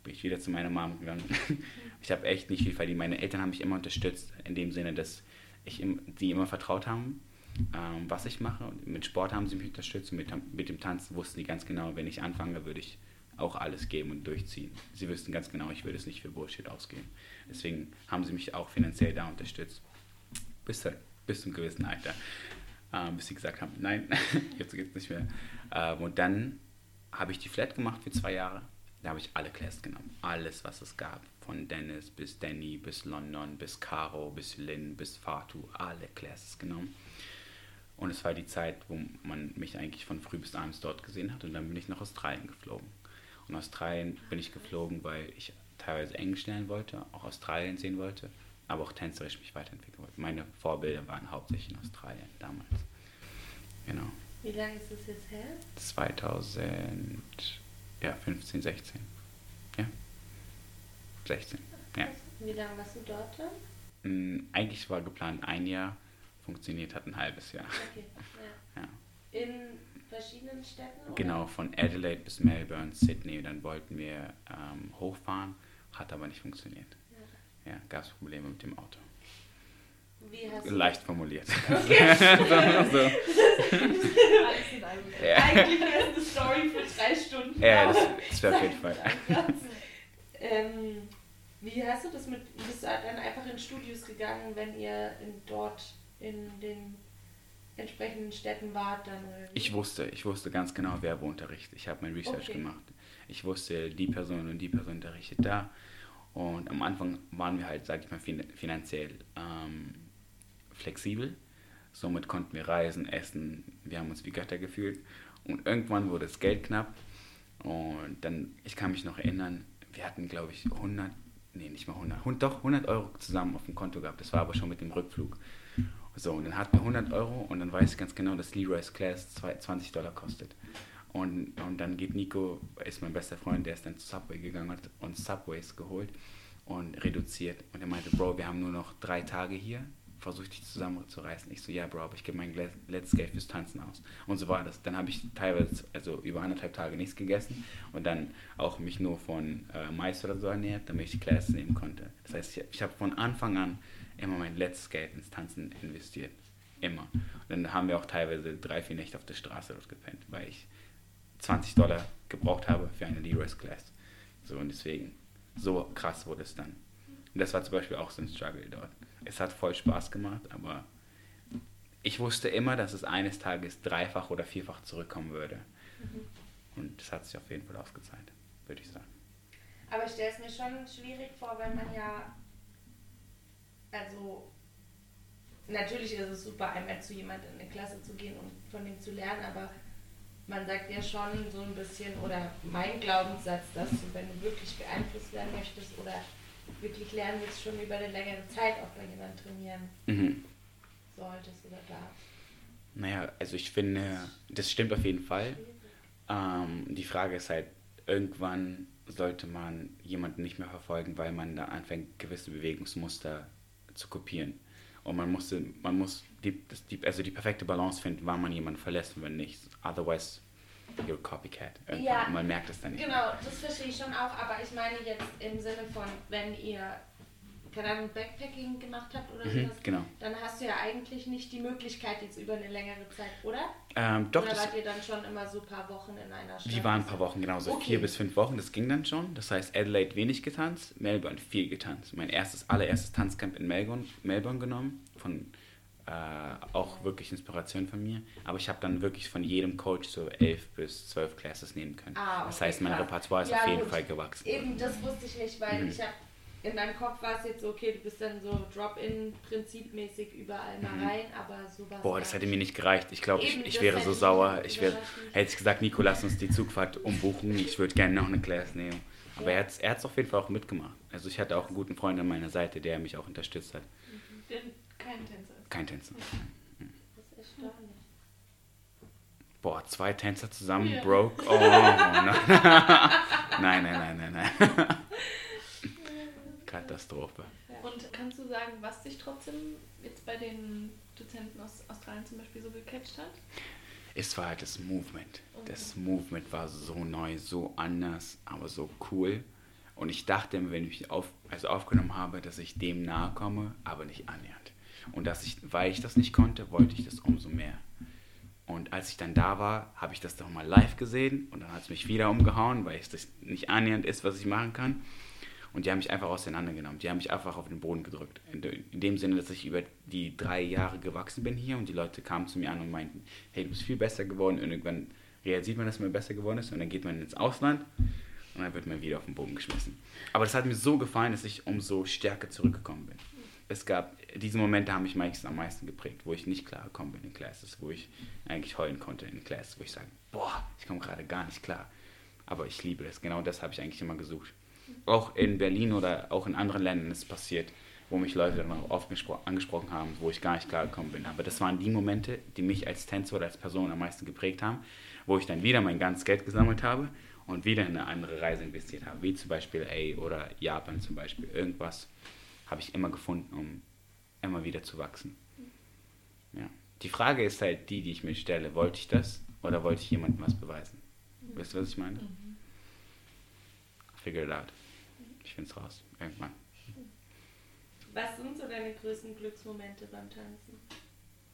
bin ich wieder zu meiner Mom gegangen. Ich habe echt nicht viel verdient. Meine Eltern haben mich immer unterstützt, in dem Sinne, dass ich die immer vertraut haben, ähm, was ich mache. Und mit Sport haben sie mich unterstützt und mit, mit dem Tanzen wussten die ganz genau, wenn ich anfange, würde ich auch alles geben und durchziehen. Sie wüssten ganz genau, ich würde es nicht für Bullshit ausgeben. Deswegen haben sie mich auch finanziell da unterstützt. Bis, bis zum gewissen Alter. Ähm, bis sie gesagt haben, nein, jetzt geht's nicht mehr. Ähm, und dann habe ich die Flat gemacht für zwei Jahre. Da habe ich alle Classes genommen. Alles, was es gab. Von Dennis bis Danny, bis London, bis Caro, bis Lynn, bis Fatu. Alle Classes genommen. Und es war die Zeit, wo man mich eigentlich von früh bis abends dort gesehen hat. Und dann bin ich nach Australien geflogen. Und Australien bin ich geflogen, weil ich teilweise Englisch lernen wollte, auch Australien sehen wollte, aber auch tänzerisch mich weiterentwickeln wollte. Meine Vorbilder waren hauptsächlich in Australien damals. Genau. Wie lange ist das jetzt her? 2015, 16. Ja. 16, ja. Wie lange warst du dort dann? Mm, Eigentlich war geplant ein Jahr, funktioniert hat ein halbes Jahr. Okay, ja. Ja. In verschiedenen Städten? oder? Genau, von Adelaide bis Melbourne, Sydney. Dann wollten wir ähm, hochfahren, hat aber nicht funktioniert. Ja, gab es Probleme mit dem Auto. Wie hast du Leicht formuliert. Alles in einem. Ja. Eigentlich wäre es eine Story für drei Stunden. Ja, das, das wäre auf jeden Fall. ähm, wie hast du das mit, bist du dann einfach in Studios gegangen, wenn ihr in, dort in den entsprechenden Städten wart dann? Ich wusste, ich wusste ganz genau, wer wo unterrichtet. Ich habe mein Research Okay. gemacht. Ich wusste, die Person und die Person unterrichtet da. Und am Anfang waren wir halt, sag ich mal, fin finanziell ähm, flexibel. Somit konnten wir reisen, essen. Wir haben uns wie Götter gefühlt. Und irgendwann wurde das Geld knapp. Und dann, ich kann mich noch erinnern, wir hatten, glaube ich, 100, nee, nicht mal 100, hund- doch 100 Euro zusammen auf dem Konto gehabt. Das war aber schon mit dem Rückflug. So, und dann hatten wir 100 Euro und dann weiß ich ganz genau, dass Leroy's Class zwei- 20 Dollar kostet. Und, und dann geht Nico, ist mein bester Freund, der ist dann zu Subway gegangen und hat uns Subways geholt und reduziert. Und er meinte, Bro, wir haben nur noch drei Tage hier, versuch dich zusammenzureißen. Ich so, ja, Bro, aber ich gebe mein letztes Geld fürs Tanzen aus. Und so war das. Dann habe ich teilweise, also über anderthalb Tage nichts gegessen und dann auch mich nur von äh, Mais oder so ernährt, damit ich die Classes nehmen konnte. Das heißt, ich, ich habe von Anfang an immer mein letztes Geld ins Tanzen investiert. Immer. Und dann haben wir auch teilweise drei, vier Nächte auf der Straße dort gepennt, weil ich 20 Dollar gebraucht habe für eine Leroy's Class. So und deswegen, so krass wurde es dann. Und das war zum Beispiel auch so ein Struggle dort. Es hat voll Spaß gemacht, aber ich wusste immer, dass es eines Tages dreifach oder vierfach zurückkommen würde. Und das hat sich auf jeden Fall ausgezahlt, würde ich sagen. Aber ich stelle es mir schon schwierig vor, wenn man ja, also natürlich ist es super, einmal zu jemandem in eine Klasse zu gehen und von ihm zu lernen, aber man sagt ja schon so ein bisschen, oder mein Glaubenssatz, dass du, wenn du wirklich beeinflusst werden möchtest oder wirklich lernen willst, schon über eine längere Zeit auch bei jemandem trainieren Mhm. solltest oder darfst. Naja, also ich finde, das stimmt auf jeden Fall. Ähm, die Frage ist halt, irgendwann sollte man jemanden nicht mehr verfolgen, weil man da anfängt, gewisse Bewegungsmuster zu kopieren. Und man musste, man muss die, das, die, also die perfekte Balance finden, wann man jemanden verlässt und wann nicht. Otherwise, you're a copycat. Ja, man merkt es dann nicht. Genau, das verstehe ich schon auch, aber ich meine jetzt im Sinne von, wenn ihr, keine Ahnung, Backpacking gemacht habt oder Mhm, sowas, genau. dann hast du ja eigentlich nicht die Möglichkeit jetzt über eine längere Zeit, oder? Ähm, doch, oder wart ihr dann schon immer so ein paar Wochen in einer Stadt? Die waren ein paar Wochen, genau, so Okay. vier bis fünf Wochen, das ging dann schon. Das heißt, Adelaide wenig getanzt, Melbourne viel getanzt. Mein erstes, allererstes Tanzcamp in Melbourne, Melbourne genommen, von äh, auch wirklich Inspiration von mir. Aber ich habe dann wirklich von jedem Coach so elf bis zwölf Classes nehmen können. Ah, das okay, heißt, mein krass. Repertoire ist Ja, auf jeden gut. Fall gewachsen. Eben, das wusste ich nicht, weil Mhm. ich habe in meinem Kopf war es jetzt so, okay, du bist dann so Drop-in-Prinzipmäßig überall mal Mhm. rein, aber sowas. Boah, das hätte mir nicht gereicht. Ich glaube, ich, ich das wäre so sauer. Ich wäre, hätte ich gesagt, Nico, lass uns die Zugfahrt umbuchen. Ich würde gerne noch eine Class nehmen. Aber er hat es er hat's auf jeden Fall auch mitgemacht. Also ich hatte auch einen guten Freund an meiner Seite, der mich auch unterstützt hat. Der kein Tänzer. Kein Tänzer. Das ist erstaunlich. Boah, zwei Tänzer zusammen Ja. broke. Oh, nein. nein, nein, nein, nein, nein. Katastrophe. Und kannst du sagen, was dich trotzdem jetzt bei den Dozenten aus Australien zum Beispiel so gecatcht hat? Es war halt das Movement. Das Movement war so neu, so anders, aber so cool. Und ich dachte, immer, wenn ich mich auf, also aufgenommen habe, dass ich dem nahe komme, aber nicht annähernd. Und dass ich, weil ich das nicht konnte, wollte ich das umso mehr. Und als ich dann da war, habe ich das doch mal live gesehen und dann hat es mich wieder umgehauen, weil es das nicht annähernd ist, was ich machen kann. Und die haben mich einfach auseinandergenommen. Die haben mich einfach auf den Boden gedrückt. In dem Sinne, dass ich über die drei Jahre gewachsen bin hier und die Leute kamen zu mir an und meinten, hey, du bist viel besser geworden. Und irgendwann realisiert man, dass man besser geworden ist und dann geht man ins Ausland und dann wird man wieder auf den Boden geschmissen. Aber das hat mir so gefallen, dass ich umso stärker zurückgekommen bin. Es gab, diese Momente haben mich meistens am meisten geprägt, wo ich nicht klar gekommen bin in Classes, wo ich eigentlich heulen konnte in Classes, wo ich sage, boah, ich komme gerade gar nicht klar. Aber ich liebe das, genau das habe ich eigentlich immer gesucht. Auch in Berlin oder auch in anderen Ländern ist es passiert, wo mich Leute dann auch oft gespro- angesprochen haben, wo ich gar nicht klar gekommen bin. Aber das waren die Momente, die mich als Tänzer oder als Person am meisten geprägt haben, wo ich dann wieder mein ganzes Geld gesammelt habe und wieder in eine andere Reise investiert habe, wie zum Beispiel A oder Japan zum Beispiel, irgendwas habe ich immer gefunden, um immer wieder zu wachsen. Ja. Die Frage ist halt die, die ich mir stelle, wollte ich das oder wollte ich jemandem was beweisen? Wisst ihr, was ich meine? Figure it out. Ich finde es raus, irgendwann. Was sind so deine größten Glücksmomente beim Tanzen?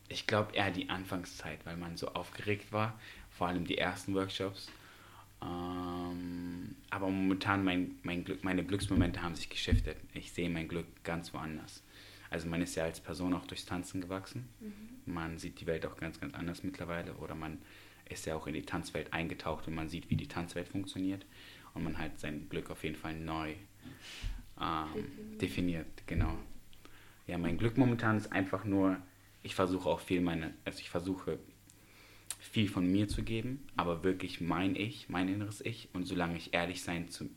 Ich glaube eher die Anfangszeit, weil man so aufgeregt war, vor allem die ersten Workshops. Ähm, aber momentan mein, mein Glück, meine Glücksmomente haben sich geschiftet. Ich sehe mein Glück ganz woanders. Also man ist ja als Person auch durchs Tanzen gewachsen. Man sieht die Welt auch ganz, ganz anders mittlerweile. Oder man ist ja auch in die Tanzwelt eingetaucht und man sieht, wie die Tanzwelt funktioniert. Und man hat sein Glück auf jeden Fall neu ähm, definiert, genau. Ja, mein Glück momentan ist einfach nur, ich versuche auch viel meine, also ich versuche viel von mir zu geben, aber wirklich mein Ich, mein inneres Ich. Und solange ich ehrlich sein zu,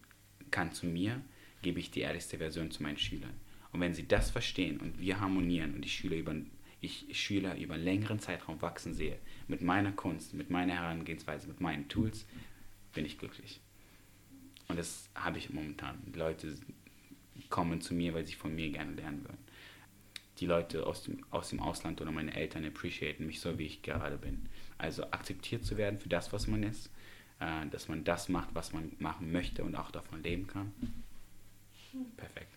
kann zu mir, gebe ich die ehrlichste Version zu meinen Schülern. Und wenn sie das verstehen und wir harmonieren und die Schüler über, ich Schüler über einen längeren Zeitraum wachsen sehe, mit meiner Kunst, mit meiner Herangehensweise, mit meinen Tools, bin ich glücklich. Und das habe ich momentan. Die Leute kommen zu mir, weil sie von mir gerne lernen würden. Die Leute aus dem, aus dem Ausland oder meine Eltern appreciaten mich so, wie ich gerade bin. Also akzeptiert zu werden für das, was man ist, äh, dass man das macht, was man machen möchte und auch davon leben kann. Perfekt.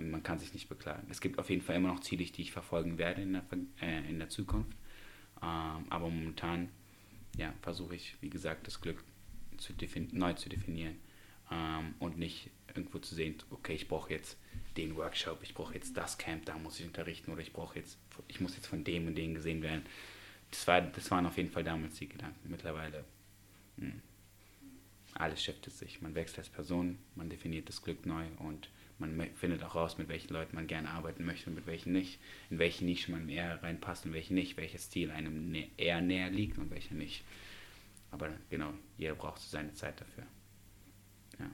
Man kann sich nicht beklagen. Es gibt auf jeden Fall immer noch Ziele, die ich verfolgen werde in der, äh, in der Zukunft. Ähm, aber momentan ja, versuche ich, wie gesagt, das Glück zu neu zu definieren ähm, und nicht irgendwo zu sehen, okay, ich brauche jetzt den Workshop, ich brauche jetzt das Camp, da muss ich unterrichten oder ich brauche jetzt, ich muss jetzt von dem und dem gesehen werden. Das, war, das waren auf jeden Fall damals die Gedanken. Mittlerweile, mh, hm, alles shiftet sich. Man wächst als Person, man definiert das Glück neu und man findet auch raus, mit welchen Leuten man gerne arbeiten möchte und mit welchen nicht, in welche Nische man eher reinpasst und welche nicht, welcher Stil einem eher näher liegt und welcher nicht. Aber genau, jeder braucht so seine Zeit dafür. Ja.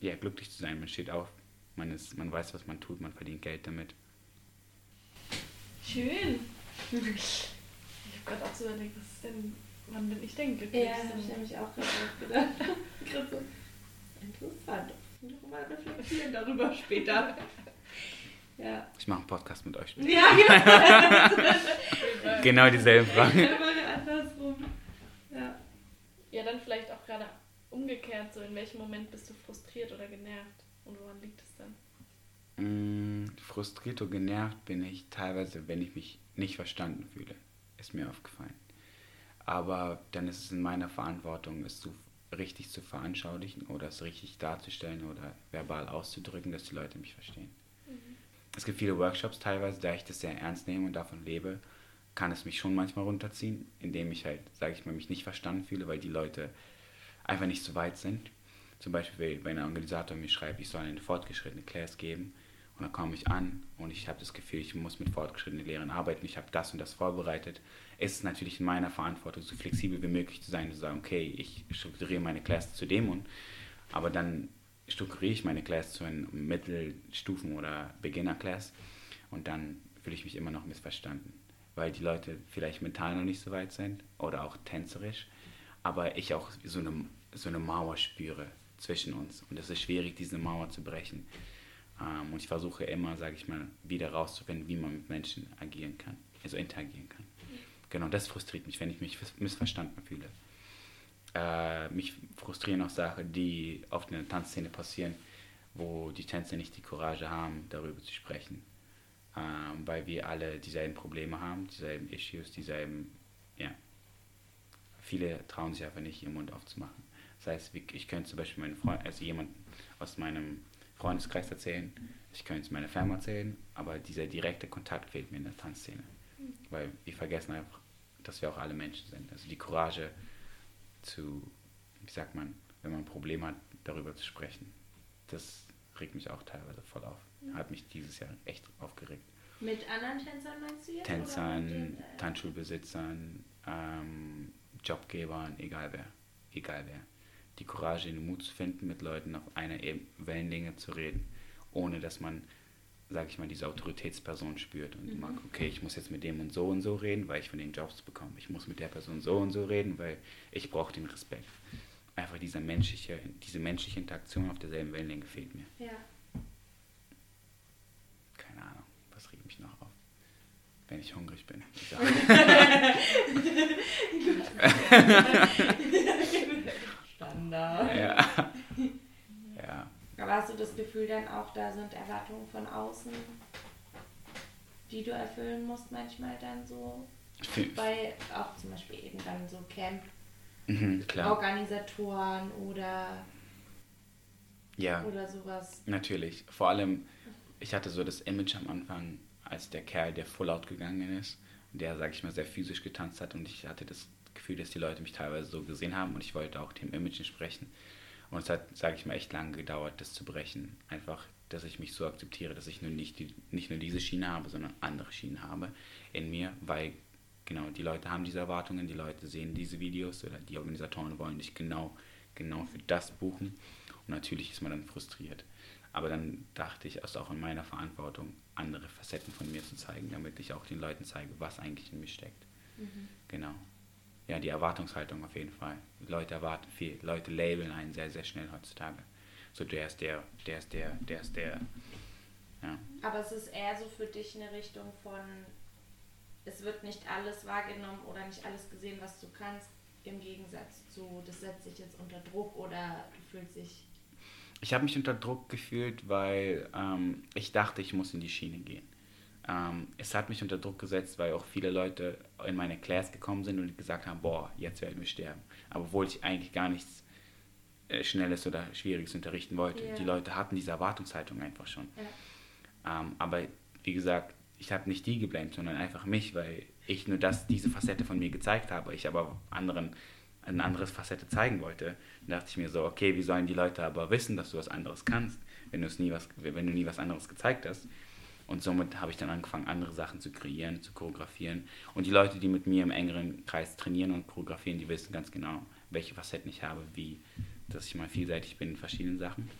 ja, glücklich zu sein, man steht auf, man, ist, man weiß, was man tut, man verdient Geld damit. Schön. Ich habe gerade auch so überlegt, was ist denn, wann bin ich denn glücklich? Ja, habe ich nämlich auch gerade gedacht. interessant. Nochmal reflektieren darüber später. Ja. Ich mache einen Podcast mit euch. Ja, genau. genau dieselben Fragen. andersrum. Ja. Ja, dann vielleicht auch gerade umgekehrt, so in welchem Moment bist du frustriert oder genervt? Und woran liegt es dann? Mm, frustriert oder genervt bin ich teilweise, wenn ich mich nicht verstanden fühle. Ist mir aufgefallen. Aber dann ist es in meiner Verantwortung, es zu, richtig zu veranschaulichen oder es richtig darzustellen oder verbal auszudrücken, dass die Leute mich verstehen. Mhm. Es gibt viele Workshops teilweise, da ich das sehr ernst nehme und davon lebe, kann es mich schon manchmal runterziehen, indem ich halt, sage ich mal, mich nicht verstanden fühle, weil die Leute einfach nicht so weit sind. Zum Beispiel, wenn ein Organisator mir schreibt, ich soll eine fortgeschrittene Class geben und dann komme ich an und ich habe das Gefühl, ich muss mit fortgeschrittenen Lehrern arbeiten, ich habe das und das vorbereitet, ist es natürlich in meiner Verantwortung, so flexibel wie möglich zu sein zu sagen, okay, ich strukturiere meine Class zu dem und, aber dann strukturiere ich meine Class zu einer Mittelstufen- oder Beginner-Class und dann fühle ich mich immer noch missverstanden, weil die Leute vielleicht mental noch nicht so weit sind oder auch tänzerisch, aber ich auch so eine, so eine Mauer spüre zwischen uns und es ist schwierig, diese Mauer zu brechen. Ähm, und ich versuche immer, sage ich mal, wieder rauszufinden, wie man mit Menschen agieren kann, also interagieren kann. Genau, das frustriert mich, wenn ich mich missverstanden fühle. Äh, mich frustrieren auch Sachen, die oft in der Tanzszene passieren, wo die Tänzer nicht die Courage haben, darüber zu sprechen. Ähm, weil wir alle dieselben Probleme haben, dieselben Issues, dieselben, ja. Viele trauen sich einfach nicht, ihren Mund aufzumachen. Das heißt, ich könnte zum Beispiel meinen Freund, also jemand aus meinem Freundeskreis erzählen, ich könnte es meiner Firma erzählen, aber dieser direkte Kontakt fehlt mir in der Tanzszene. Weil wir vergessen einfach, dass wir auch alle Menschen sind. Also die Courage zu, wie sagt man, wenn man ein Problem hat, darüber zu sprechen, das regt mich auch teilweise voll auf. Hat mich dieses Jahr echt aufgeregt. Mit anderen Tänzern meinst du jetzt? Tänzern, den, äh, Tanzschulbesitzern, ähm, Jobgebern, egal wer. Egal wer die Courage, den Mut zu finden, mit Leuten auf einer Wellenlänge zu reden, ohne dass man, sage ich mal, diese Autoritätsperson spürt und mhm. mag, okay, ich muss jetzt mit dem und so und so reden, weil ich von den Jobs bekomme. Ich muss mit der Person so und so reden, weil ich brauche den Respekt. einfach diese menschliche, diese menschliche Interaktion auf derselben Wellenlänge fehlt mir. Ja. Keine Ahnung, was regt mich noch auf? Wenn ich hungrig bin. Ich Standard. ja. Aber hast du das Gefühl dann auch, da sind Erwartungen von außen, die du erfüllen musst manchmal dann so? Bei auch zum Beispiel eben dann so Mhm, klar. Camp-Organisatoren oder, Ja. oder sowas. Natürlich. Vor allem, ich hatte so das Image am Anfang, als der Kerl, der full out gegangen ist, der, sag ich mal, sehr physisch getanzt hat und ich hatte das Gefühl, dass die Leute mich teilweise so gesehen haben und ich wollte auch dem Image entsprechen. Und es hat, sage ich mal, echt lange gedauert, das zu brechen. Einfach, dass ich mich so akzeptiere, dass ich nur nicht, die, nicht nur diese Schiene habe, sondern andere Schienen habe in mir, weil genau, die Leute haben diese Erwartungen, die Leute sehen diese Videos oder die Organisatoren wollen dich genau, genau für das buchen. Und natürlich ist man dann frustriert. Aber dann dachte ich, es ist auch in meiner Verantwortung, andere Facetten von mir zu zeigen, damit ich auch den Leuten zeige, was eigentlich in mir steckt. Genau. Ja, die Erwartungshaltung auf jeden Fall. Leute erwarten viel. Leute labeln einen sehr, sehr schnell heutzutage. So, der ist der, der ist der, der ist der. Ja. Aber es ist eher so für dich eine Richtung von, es wird nicht alles wahrgenommen oder nicht alles gesehen, was du kannst, im Gegensatz zu, das setzt dich jetzt unter Druck oder du fühlst dich. Ich habe mich unter Druck gefühlt, weil ähm, ich dachte, ich muss in die Schiene gehen. Ähm, es hat mich unter Druck gesetzt, weil auch viele Leute in meine Class gekommen sind und gesagt haben, boah, jetzt werden wir sterben. Aber obwohl ich eigentlich gar nichts äh, Schnelles oder Schwieriges unterrichten wollte. Ja. Die Leute hatten diese Erwartungshaltung einfach schon. Ja. Ähm, aber wie gesagt, ich habe nicht die geblendet, sondern einfach mich, weil ich nur das, diese Facette von mir gezeigt habe. Ich aber anderen ein anderes Facette zeigen wollte. Dann dachte ich mir so, okay, wie sollen die Leute aber wissen, dass du was anderes kannst, wenn nie was, wenn du nie was anderes gezeigt hast. Und somit habe ich dann angefangen, andere Sachen zu kreieren, zu choreografieren. Und die Leute, die mit mir im engeren Kreis trainieren und choreografieren, die wissen ganz genau, welche Facetten ich habe, wie, dass ich mal vielseitig bin in verschiedenen Sachen.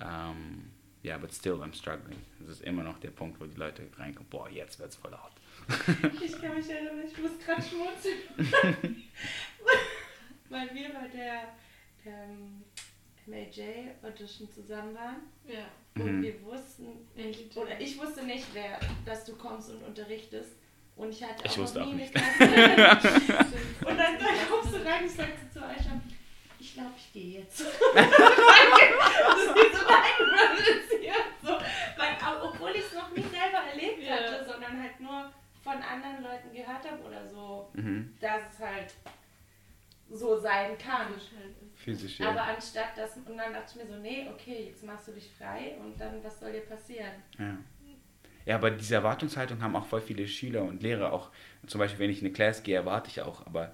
Ähm, ja, but still I'm struggling. Das ist immer noch der Punkt, wo die Leute reinkommen, boah, jetzt wird's voll laut. Ich kann mich erinnern, ich muss gerade schmunzeln. Weil wir bei der ähm, MAJ-Audition zusammen waren. Ja. Und Mhm. wir wussten nicht, oder ich wusste nicht, wer, dass du kommst und unterrichtest. Und ich hatte Ich auch wusste noch auch nie nicht. eine Klasse. und dann, dann kommst du rein, ich sagte zu Aisha, ich glaube, ich gehe jetzt. das ist so einrolisiert. So. Weil, obwohl ich es noch nie selber erlebt Ja. hatte, sondern halt nur von anderen Leuten gehört habe oder so, Mhm. dass es halt so sein kann. Physisch, Aber ja. anstatt das, und dann dachte ich mir so, nee, okay, jetzt machst du dich frei und dann, was soll dir passieren? ja. Ja, aber diese Erwartungshaltung haben auch voll viele Schüler und Lehrer auch. Zum Beispiel, wenn ich in eine Class gehe, erwarte ich auch. Aber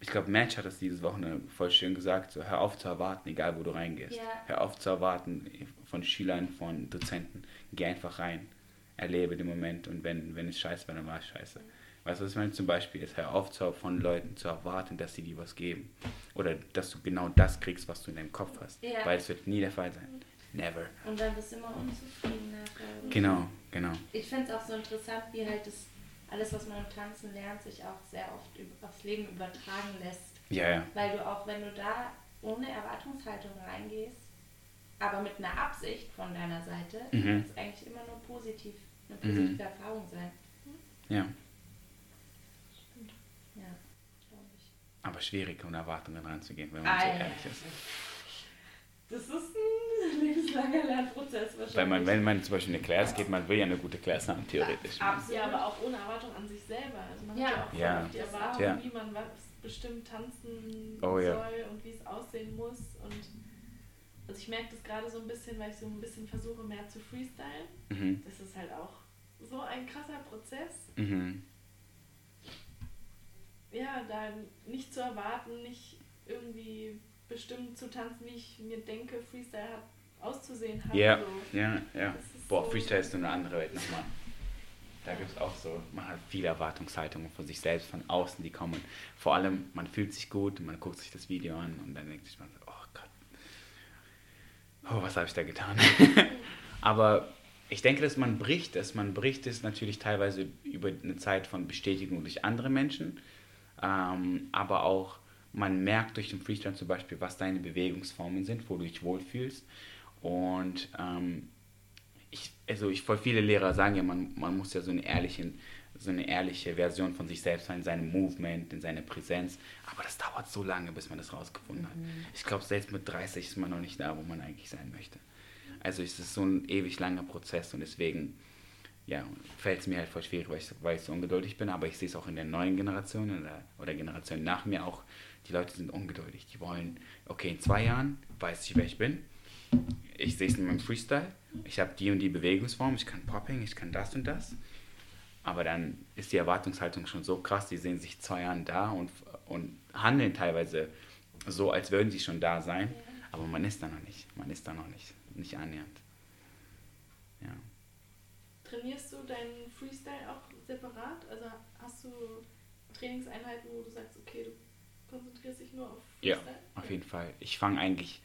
ich glaube, Match hat das dieses Wochenende voll schön gesagt. So, hör auf zu erwarten, egal wo du reingehst. Ja. Hör auf zu erwarten von Schülern, von Dozenten. Geh einfach rein. Erlebe den Moment und wenn, wenn es scheiße war, dann war es scheiße. Weißt du, was ich meine? Zum Beispiel ist, hör auf zu, von Leuten zu erwarten, dass sie dir was geben. Oder dass du genau das kriegst, was du in deinem Kopf hast. Ja. Weil es wird nie der Fall sein. Never. Und dann bist du immer unzufrieden nachher. Genau, genau. Ich finde es auch so interessant, wie halt das, alles, was man im Tanzen lernt, sich auch sehr oft aufs Leben übertragen lässt. Ja, ja. Weil du auch, wenn du da ohne Erwartungshaltung reingehst, aber mit einer Absicht von deiner Seite, Mhm. kann es eigentlich immer nur positiv, eine positive Erfahrung sein. Ja, glaube ich. Aber schwierig, ohne Erwartungen ranzugehen, wenn man so Ah, ja. ehrlich ist. Das ist ein lebenslanger Lernprozess wahrscheinlich. Weil man, wenn man zum Beispiel in eine Class geht, man will ja eine gute Class haben, theoretisch. Absolut. Ja, aber auch ohne Erwartung an sich selber. Also man Ja. hat ja auch Ja. die Erwartung, Ja. wie man was bestimmt tanzen Oh, ja. soll und wie es aussehen muss. Und also ich merke das gerade so ein bisschen, weil ich so ein bisschen versuche, mehr zu freestylen. Mhm. Das ist halt auch so ein krasser Prozess. Mhm. Ja, da nicht zu erwarten, nicht irgendwie bestimmt zu tanzen, wie ich mir denke, Freestyle hat auszusehen hat. Ja, ja, ja. Ist Boah, so- Freestyle ist so eine andere Welt nochmal. Da gibt es auch so, man hat viele Erwartungshaltungen von sich selbst, von außen, die kommen. Vor allem, man fühlt sich gut, man guckt sich das Video an und dann denkt sich man, so, oh Gott, oh, was habe ich da getan? Aber ich denke, dass man bricht es. Man bricht es natürlich teilweise über eine Zeit von Bestätigung durch andere Menschen, ähm, aber auch man merkt durch den Freestyle zum Beispiel, was deine Bewegungsformen sind, wo du dich wohlfühlst. Und ähm, ich, also ich, voll viele Lehrer sagen ja, man, man muss ja so eine ehrliche, so eine ehrliche Version von sich selbst sein, in seinem Movement, in seiner Präsenz. Aber das dauert so lange, bis man das rausgefunden hat. Ich glaube, selbst mit 30 ist man noch nicht da, wo man eigentlich sein möchte. Also es ist so ein ewig langer Prozess und deswegen ja, fällt es mir halt voll schwierig, weil ich, weil ich so ungeduldig bin, aber ich sehe es auch in der neuen Generation oder, oder Generation nach mir auch, die Leute sind ungeduldig. Die wollen, okay, in zwei Jahren weiß ich, wer ich bin. Ich sehe es in meinem Freestyle. Ich habe die und die Bewegungsform, ich kann Popping, ich kann das und das. Aber dann ist die Erwartungshaltung schon so krass, die sehen sich zwei Jahren da und, und handeln teilweise so, als würden sie schon da sein. Aber man ist da noch nicht. Man ist da noch nicht. Nicht annähernd. Ja. Trainierst du deinen Freestyle auch separat? Also hast du Trainingseinheiten, wo du sagst, okay, du konzentrierst dich nur auf Ja, Freestyle? auf jeden Fall. Ich fange eigentlich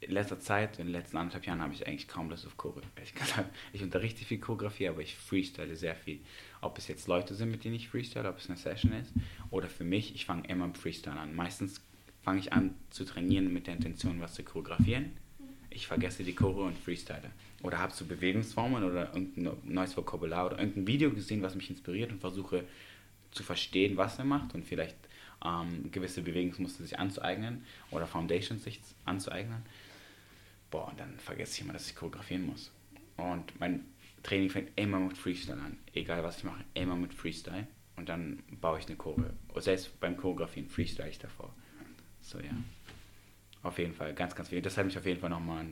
in letzter Zeit, in den letzten anderthalb Jahren, habe ich eigentlich kaum Lust auf Choreo. ehrlich gesagt. Ich unterrichte viel Choreografie, aber ich freestyle sehr viel. Ob es jetzt Leute sind, mit denen ich freestyle, ob es eine Session ist, oder für mich, ich fange immer mit Freestyle an. Meistens fange ich an zu trainieren mit der Intention, was zu choreografieren. Ich vergesse die Choreo und freestyle. Oder habe so Bewegungsformen oder irgendein neues Vokabular oder irgendein Video gesehen, was mich inspiriert und versuche zu verstehen, was er macht und vielleicht ähm, gewisse Bewegungsmuster sich anzueignen oder Foundations sich anzueignen. Boah, und dann vergesse ich immer, dass ich choreografieren muss. Und mein Training fängt immer mit Freestyle an. Egal was ich mache, immer mit Freestyle. Und dann baue ich eine Choreo. Selbst beim Choreografieren freestyle ich davor. So, ja. Auf jeden Fall, ganz, ganz viel. Das hat mich auf jeden Fall nochmal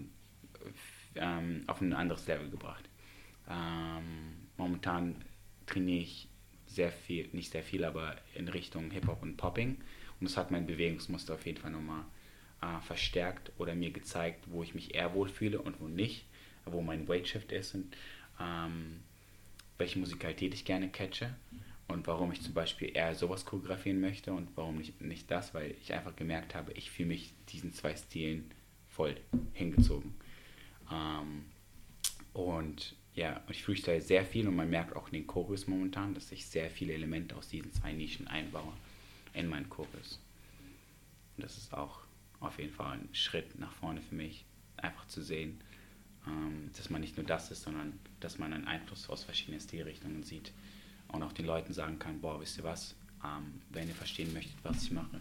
ähm, auf ein anderes Level gebracht. Ähm, momentan trainiere ich sehr viel, nicht sehr viel, aber in Richtung Hip-Hop und Popping. Und das hat mein Bewegungsmuster auf jeden Fall nochmal äh, verstärkt oder mir gezeigt, wo ich mich eher wohlfühle und wo nicht, wo mein Weight-Shift ist und ähm, welche Musikalität ich gerne catche und warum ich zum Beispiel eher sowas choreografieren möchte und warum nicht, nicht das, weil ich einfach gemerkt habe, ich fühle mich diesen zwei Stilen voll hingezogen. Ähm, und ja, ich freestyle sehr viel und man merkt auch in den Chorus momentan, dass ich sehr viele Elemente aus diesen zwei Nischen einbaue in meinen Chorus. Und das ist auch auf jeden Fall ein Schritt nach vorne für mich, einfach zu sehen, ähm, dass man nicht nur das ist, sondern dass man einen Einfluss aus verschiedenen Stilrichtungen sieht und auch den Leuten sagen kann, boah, wisst ihr was, ähm, wenn ihr verstehen möchtet, was ich mache,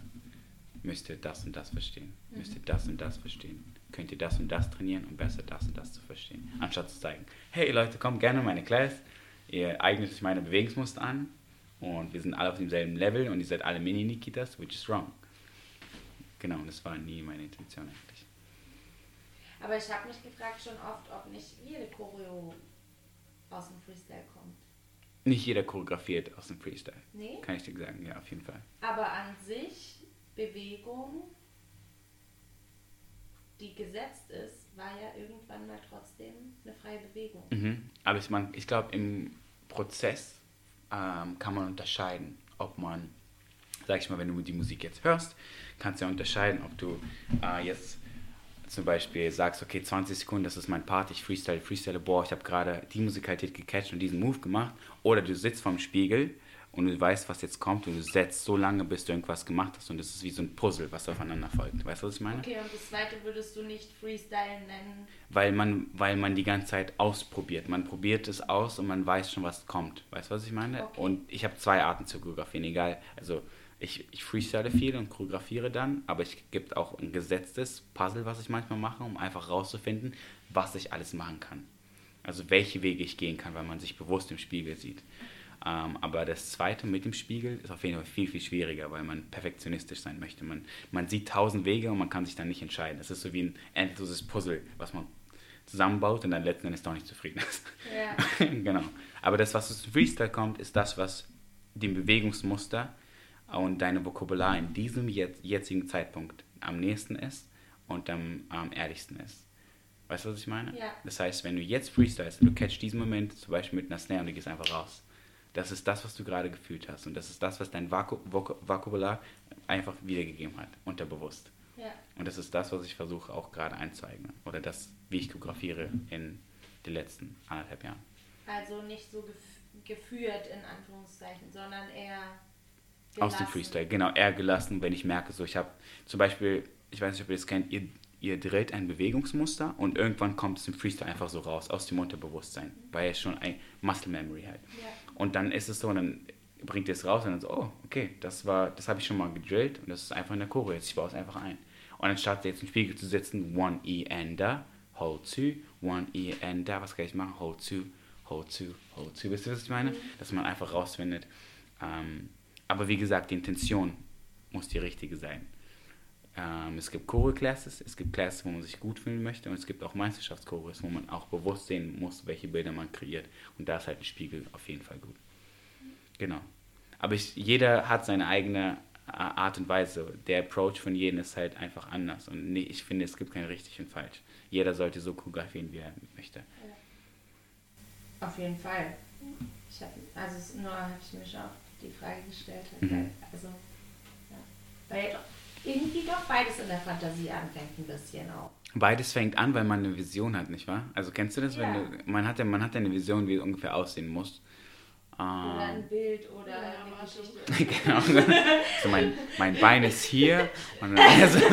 müsst ihr das und das verstehen, müsst ihr das und das verstehen, könnt ihr das und das trainieren, um besser das und das zu verstehen, anstatt zu zeigen, hey Leute, kommt gerne in meine Class, ihr eignet euch meine Bewegungsmuster an und wir sind alle auf demselben Level und ihr seid alle Mini-Nikitas, which is wrong. Genau, und das war nie meine Intention eigentlich. Aber ich habe mich gefragt schon oft, ob nicht jede Choreo aus dem Freestyle kommt. Nicht jeder choreografiert aus dem Freestyle. Nee? Kann ich dir sagen, ja, auf jeden Fall. Aber an sich, Bewegung, die gesetzt ist, war ja irgendwann mal trotzdem eine freie Bewegung. Mhm. Aber ich, man- ich glaube, im Prozess ähm, kann man unterscheiden, ob man, sag ich mal, wenn du die Musik jetzt hörst, kannst du ja unterscheiden, ob du äh, jetzt zum Beispiel sagst, okay, 20 Sekunden, das ist mein Part, ich freestyle, freestyle, boah, ich habe gerade die Musikalität gecatcht und diesen Move gemacht. Oder du sitzt vorm Spiegel und du weißt, was jetzt kommt und du setzt so lange, bis du irgendwas gemacht hast und das ist wie so ein Puzzle, was aufeinander folgt. Weißt du, was ich meine? Okay, und das zweite würdest du nicht Freestyle nennen? weil man, weil man die ganze Zeit ausprobiert. Man probiert es aus und man weiß schon, was kommt. Weißt du, was ich meine? Okay. Und ich habe zwei Arten zu choreografieren, egal. Also ich, ich freestyle viel und choreografiere dann, aber es gibt auch ein gesetztes Puzzle, was ich manchmal mache, um einfach rauszufinden, was ich alles machen kann. Also welche Wege ich gehen kann, weil man sich bewusst im Spiegel sieht. Ähm, aber das zweite mit dem Spiegel ist auf jeden Fall viel, viel schwieriger, weil man perfektionistisch sein möchte. Man, man sieht tausend Wege und man kann sich dann nicht entscheiden. Es ist so wie ein endloses Puzzle, was man zusammenbaut und dann letzten Endes doch nicht zufrieden ist. Ja. genau. Aber das, was aus dem Freestyle kommt, ist das, was dem Bewegungsmuster und deinem Vokabular in diesem jet- jetzigen Zeitpunkt am nächsten ist und am, am ehrlichsten ist. Weißt du, was ich meine? Ja. Das heißt, wenn du jetzt freestylst und du catchst diesen Moment zum Beispiel mit einer Snare und du gehst einfach raus, das ist das, was du gerade gefühlt hast und das ist das, was dein Vaku Vok Vokabular einfach wiedergegeben hat, unterbewusst. ja. Und das ist das, was ich versuche auch gerade einzueignen. Oder das, wie ich choreografiere in den letzten anderthalb Jahren. Also nicht so gef geführt in Anführungszeichen, sondern eher Aus dem Gelassen. Freestyle, genau, eher gelassen, wenn ich merke, so ich habe zum Beispiel, ich weiß nicht, ob ihr das kennt, ihr, ihr dreht ein Bewegungsmuster und irgendwann kommt es im Freestyle einfach so raus, aus dem Unterbewusstsein, weil es schon ein Muscle Memory halt. Und dann ist es so, dann bringt ihr es raus und dann so, oh, okay, das war, das habe ich schon mal gedrillt und das ist einfach in der Choreo, jetzt ich baue es einfach ein. Und anstatt jetzt im Spiegel zu sitzen, one E and da, hold two, one E and da, was kann ich machen? Hold two, hold two, hold two. Wisst ihr, was ich meine? Dass man einfach rausfindet. Ähm, aber wie gesagt, die Intention muss die richtige sein. Ähm, es gibt Choreo-Classes, es gibt Classes, wo man sich gut fühlen möchte und es gibt auch Meisterschaftschoreos, wo man auch bewusst sehen muss, welche Bilder man kreiert. Und da ist halt ein Spiegel auf jeden Fall gut. Genau. Aber ich, jeder hat seine eigene äh, Art und Weise. Der Approach von jedem ist halt einfach anders. Und nee, ich finde, es gibt kein richtig und falsch. Jeder sollte so choreografieren, wie er möchte. Auf jeden Fall. Ich hab, also nur habe ich mir schon auch die Frage gestellt. Halt, Mhm. weil- Also, ja. Weil doch irgendwie doch beides in der Fantasie anfängt ein bisschen auch. Beides fängt an, weil man eine Vision hat, nicht wahr? Also kennst du das? Ja. Wenn du, man, hat ja, man hat ja eine Vision, wie es ungefähr aussehen muss. Oder Ähm, ein Bild oder Ja, eine. Geschichte. genau. So mein, mein Bein ist hier und dann also,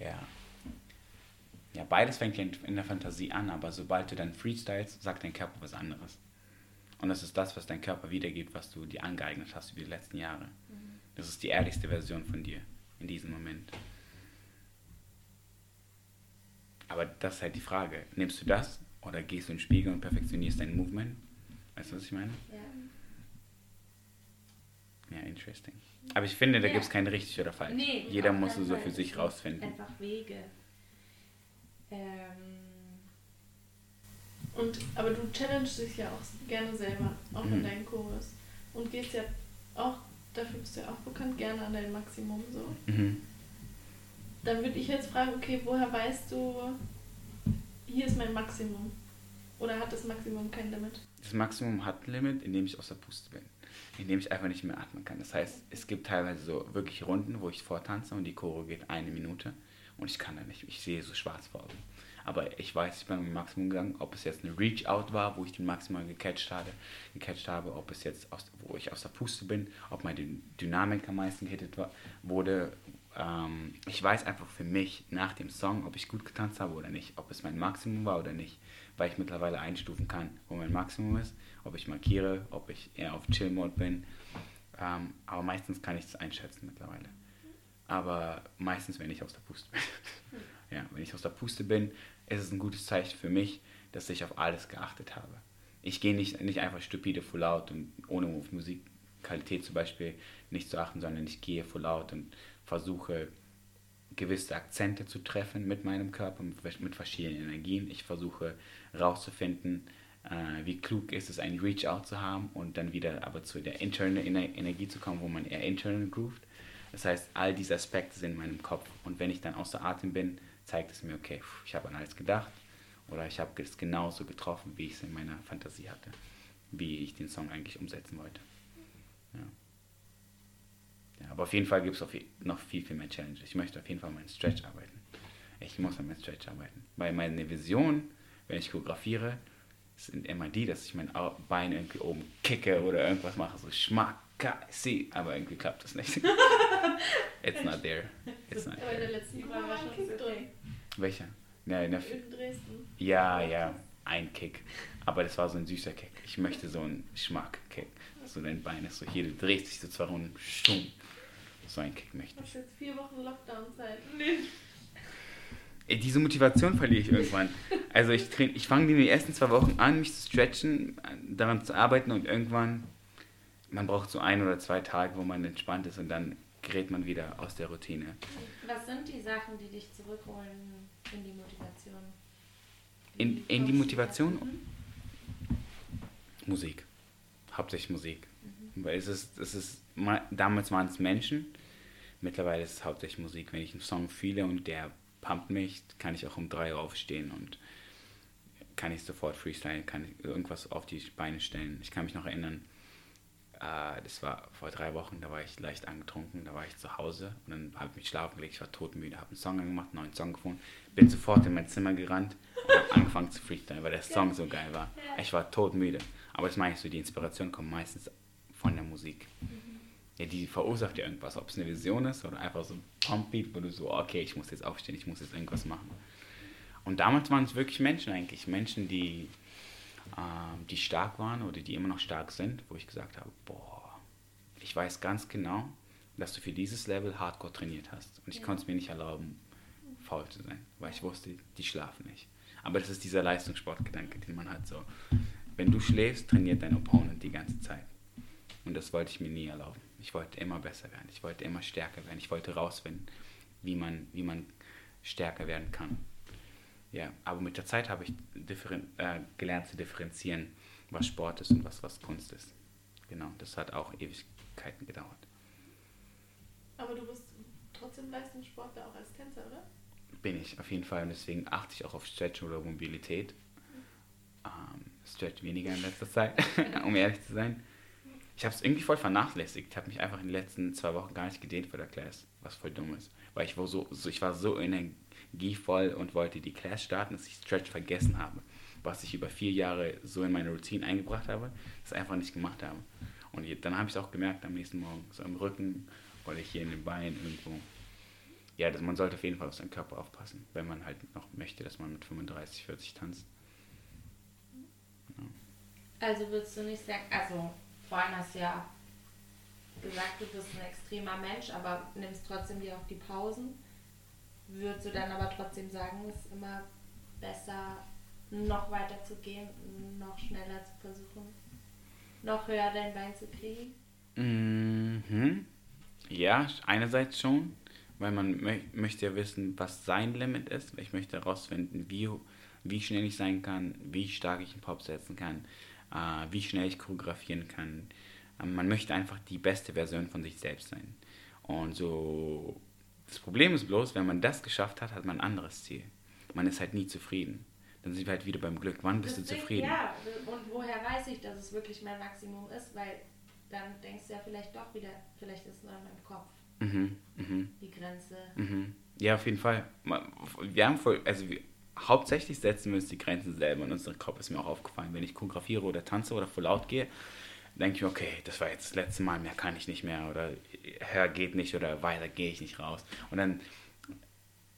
ja. Ja, beides fängt in der Fantasie an, aber sobald du dann freestylst, sagt dein Körper was anderes. Und das ist das, was dein Körper wiedergibt, was du dir angeeignet hast über die letzten Jahre. Das ist die ehrlichste Version von dir in diesem Moment. Aber das ist halt die Frage. Nimmst du das oder gehst du in den Spiegel und perfektionierst dein Movement? Weißt du, was ich meine? Ja. Ja, interesting. Aber ich finde, da Ja. gibt es kein richtig oder falsch. Nee, Jeder muss keinen so für Es sich rausfinden. Einfach Wege. Ähm, Und, aber du challengest dich ja auch gerne selber, auch Mhm. in deinen Chorus. Und gehst ja auch, dafür bist du ja auch bekannt, gerne an dein Maximum so. Mhm. Dann würde ich jetzt fragen, okay, woher weißt du, hier ist mein Maximum? Oder hat das Maximum kein Limit? Das Maximum hat ein Limit, indem ich aus der Puste bin. Indem ich einfach nicht mehr atmen kann. Das heißt, es gibt teilweise so wirklich Runden, wo ich vortanze und die Choro geht eine Minute und ich kann da nicht. Ich sehe so schwarz vor Augen. Aber ich weiß, ich bin am Maximum gegangen, ob es jetzt eine Reach-Out war, wo ich den maximal gecatcht habe, gecatcht habe, ob es jetzt, aus, wo ich aus der Puste bin, ob meine Dyn- Dynamik am meisten gehittet war, wurde. Ähm, ich weiß einfach für mich nach dem Song, ob ich gut getanzt habe oder nicht, ob es mein Maximum war oder nicht, weil ich mittlerweile einstufen kann, wo mein Maximum ist, ob ich markiere, ob ich eher auf Chill-Mode bin. Ähm, aber meistens kann ich das einschätzen mittlerweile. Aber meistens, wenn ich aus der Puste bin. ja, wenn ich aus der Puste bin, ist es ein gutes Zeichen für mich, dass ich auf alles geachtet habe. Ich gehe nicht, nicht einfach stupide full out und ohne auf Musikqualität zum Beispiel nicht zu achten, sondern ich gehe full out und versuche gewisse Akzente zu treffen mit meinem Körper, mit, verschiedenen Energien. Ich versuche herauszufinden, äh, wie klug ist es, einen Reach-Out zu haben und dann wieder aber zu der internen Ener Energie zu kommen, wo man eher internal groovt. Das heißt, all diese Aspekte sind in meinem Kopf. Und wenn ich dann außer Atem bin, zeigt es mir, okay, ich habe an alles gedacht oder ich habe es genauso getroffen, wie ich es in meiner Fantasie hatte, wie ich den Song eigentlich umsetzen wollte. Ja. Ja, aber auf jeden Fall gibt es noch viel, viel mehr Challenges. Ich möchte auf jeden Fall meinen Stretch arbeiten. Ich muss an meinem Stretch arbeiten. Weil meine Vision, wenn ich choreografiere, sind immer die, dass ich mein Bein irgendwie oben kicke oder irgendwas mache, so schmack, sie, aber irgendwie klappt das nicht. It's not there. It's not Aber in der there. letzten Frage war schon Kick drin. Welcher? Ja, in der, In Dresden. ja, ja, ein Kick. Aber das war so ein süßer Kick. Ich möchte so einen Schmack-Kick. So dein Bein ist so hier, du drehst dich so zwei Runden, stumm. So einen Kick möchte ich. Hast jetzt vier Wochen Lockdown-Zeit. Nee. Diese Motivation verliere ich irgendwann. Also ich, ich fange die ersten zwei Wochen an, mich zu stretchen, daran zu arbeiten und irgendwann, man braucht so ein oder zwei Tage, wo man entspannt ist und dann gerät man wieder aus der Routine. was sind die Sachen, die dich zurückholen in die Motivation? In, Wie in die Motivation? dazu? Musik. Hauptsächlich Musik. Weil es ist, es ist, ma- damals waren es Menschen, mittlerweile ist es hauptsächlich Musik. Wenn ich einen Song fühle und der pumpt mich, kann ich auch um drei Uhr aufstehen und kann ich sofort freestylen, kann ich irgendwas auf die Beine stellen. Ich kann mich noch erinnern, äh, das war vor drei Wochen, da war ich leicht angetrunken, da war ich zu Hause und dann habe ich mich schlafen gelegt, ich war todmüde, habe einen Song angemacht, einen neuen Song gefunden, bin sofort in mein Zimmer gerannt und habe angefangen zu freestylen, weil der Song so geil war. Ich war todmüde. Aber das meine ich so, die Inspiration kommt meistens von der Musik. Ja, die verursacht ja irgendwas, ob es eine Vision ist oder einfach so ein Pumpbeat, wo du so, okay, ich muss jetzt aufstehen, ich muss jetzt irgendwas machen. Und damals waren es wirklich Menschen eigentlich, Menschen, die, ähm, die stark waren oder die immer noch stark sind, wo ich gesagt habe, boah, ich weiß ganz genau, dass du für dieses Level Hardcore trainiert hast. Und ich ja. konnte es mir nicht erlauben, faul zu sein, weil ich wusste, die schlafen nicht. Aber das ist dieser Leistungssportgedanke, den man hat so. Wenn du schläfst, trainiert dein Opponent die ganze Zeit. Und das wollte ich mir nie erlauben. Ich wollte immer besser werden. Ich wollte immer stärker werden. Ich wollte rausfinden, wie man, wie man stärker werden kann. Ja, aber mit der Zeit habe ich äh, gelernt zu differenzieren, was Sport ist und was, was Kunst ist. Genau, das hat auch Ewigkeiten gedauert. Aber du bist trotzdem Leistungssportler auch als Tänzer, oder? Bin ich, auf jeden Fall. Und deswegen achte ich auch auf Stretch oder Mobilität. Ähm, Stretch weniger in letzter Zeit, um ehrlich zu sein. Ich habe es irgendwie voll vernachlässigt. Ich habe mich einfach in den letzten zwei Wochen gar nicht gedehnt für der Class, was voll dumm ist. Weil ich war so, so, ich war so energievoll und wollte die Class starten, dass ich Stretch vergessen habe. Was ich über vier Jahre so in meine Routine eingebracht habe, das einfach nicht gemacht habe. Und dann habe ich es auch gemerkt am nächsten Morgen, so im Rücken oder hier in den Beinen irgendwo. Ja, das, man sollte auf jeden Fall auf seinen Körper aufpassen, wenn man halt noch möchte, dass man mit 35, 40 tanzt. Ja. Also würdest du nicht sagen, also vorhin hast du ja gesagt, du bist ein extremer Mensch, aber nimmst trotzdem dir auch die Pausen. Würdest du dann aber trotzdem sagen, es ist immer besser, noch weiter zu gehen, noch schneller zu versuchen, noch höher dein Bein zu kriegen? Mhm. Ja, einerseits schon, weil man mö möchte ja wissen, was sein Limit ist. Ich möchte herausfinden, wie, wie schnell ich sein kann, wie stark ich einen Pop setzen kann, äh, wie schnell ich choreografieren kann. Äh, man möchte einfach die beste Version von sich selbst sein. Und so, das Problem ist bloß, wenn man das geschafft hat, hat man ein anderes Ziel. Man ist halt nie zufrieden. Dann sind wir halt wieder beim Glück. Wann bist Deswegen, du zufrieden? Ja, und woher weiß ich, dass es wirklich mein Maximum ist? Weil dann denkst du ja vielleicht doch wieder, vielleicht ist es nur in meinem Kopf. Mhm, mh. Die Grenze. Mhm. Ja, auf jeden Fall. Wir haben voll, also wir, hauptsächlich setzen wir uns die Grenzen selber in unseren Kopf. Ist mir auch aufgefallen, wenn ich choreografiere oder tanze oder voll laut gehe, denke ich mir, okay, das war jetzt das letzte Mal, mehr kann ich nicht mehr oder höher geht nicht oder weiter gehe ich nicht raus. Und dann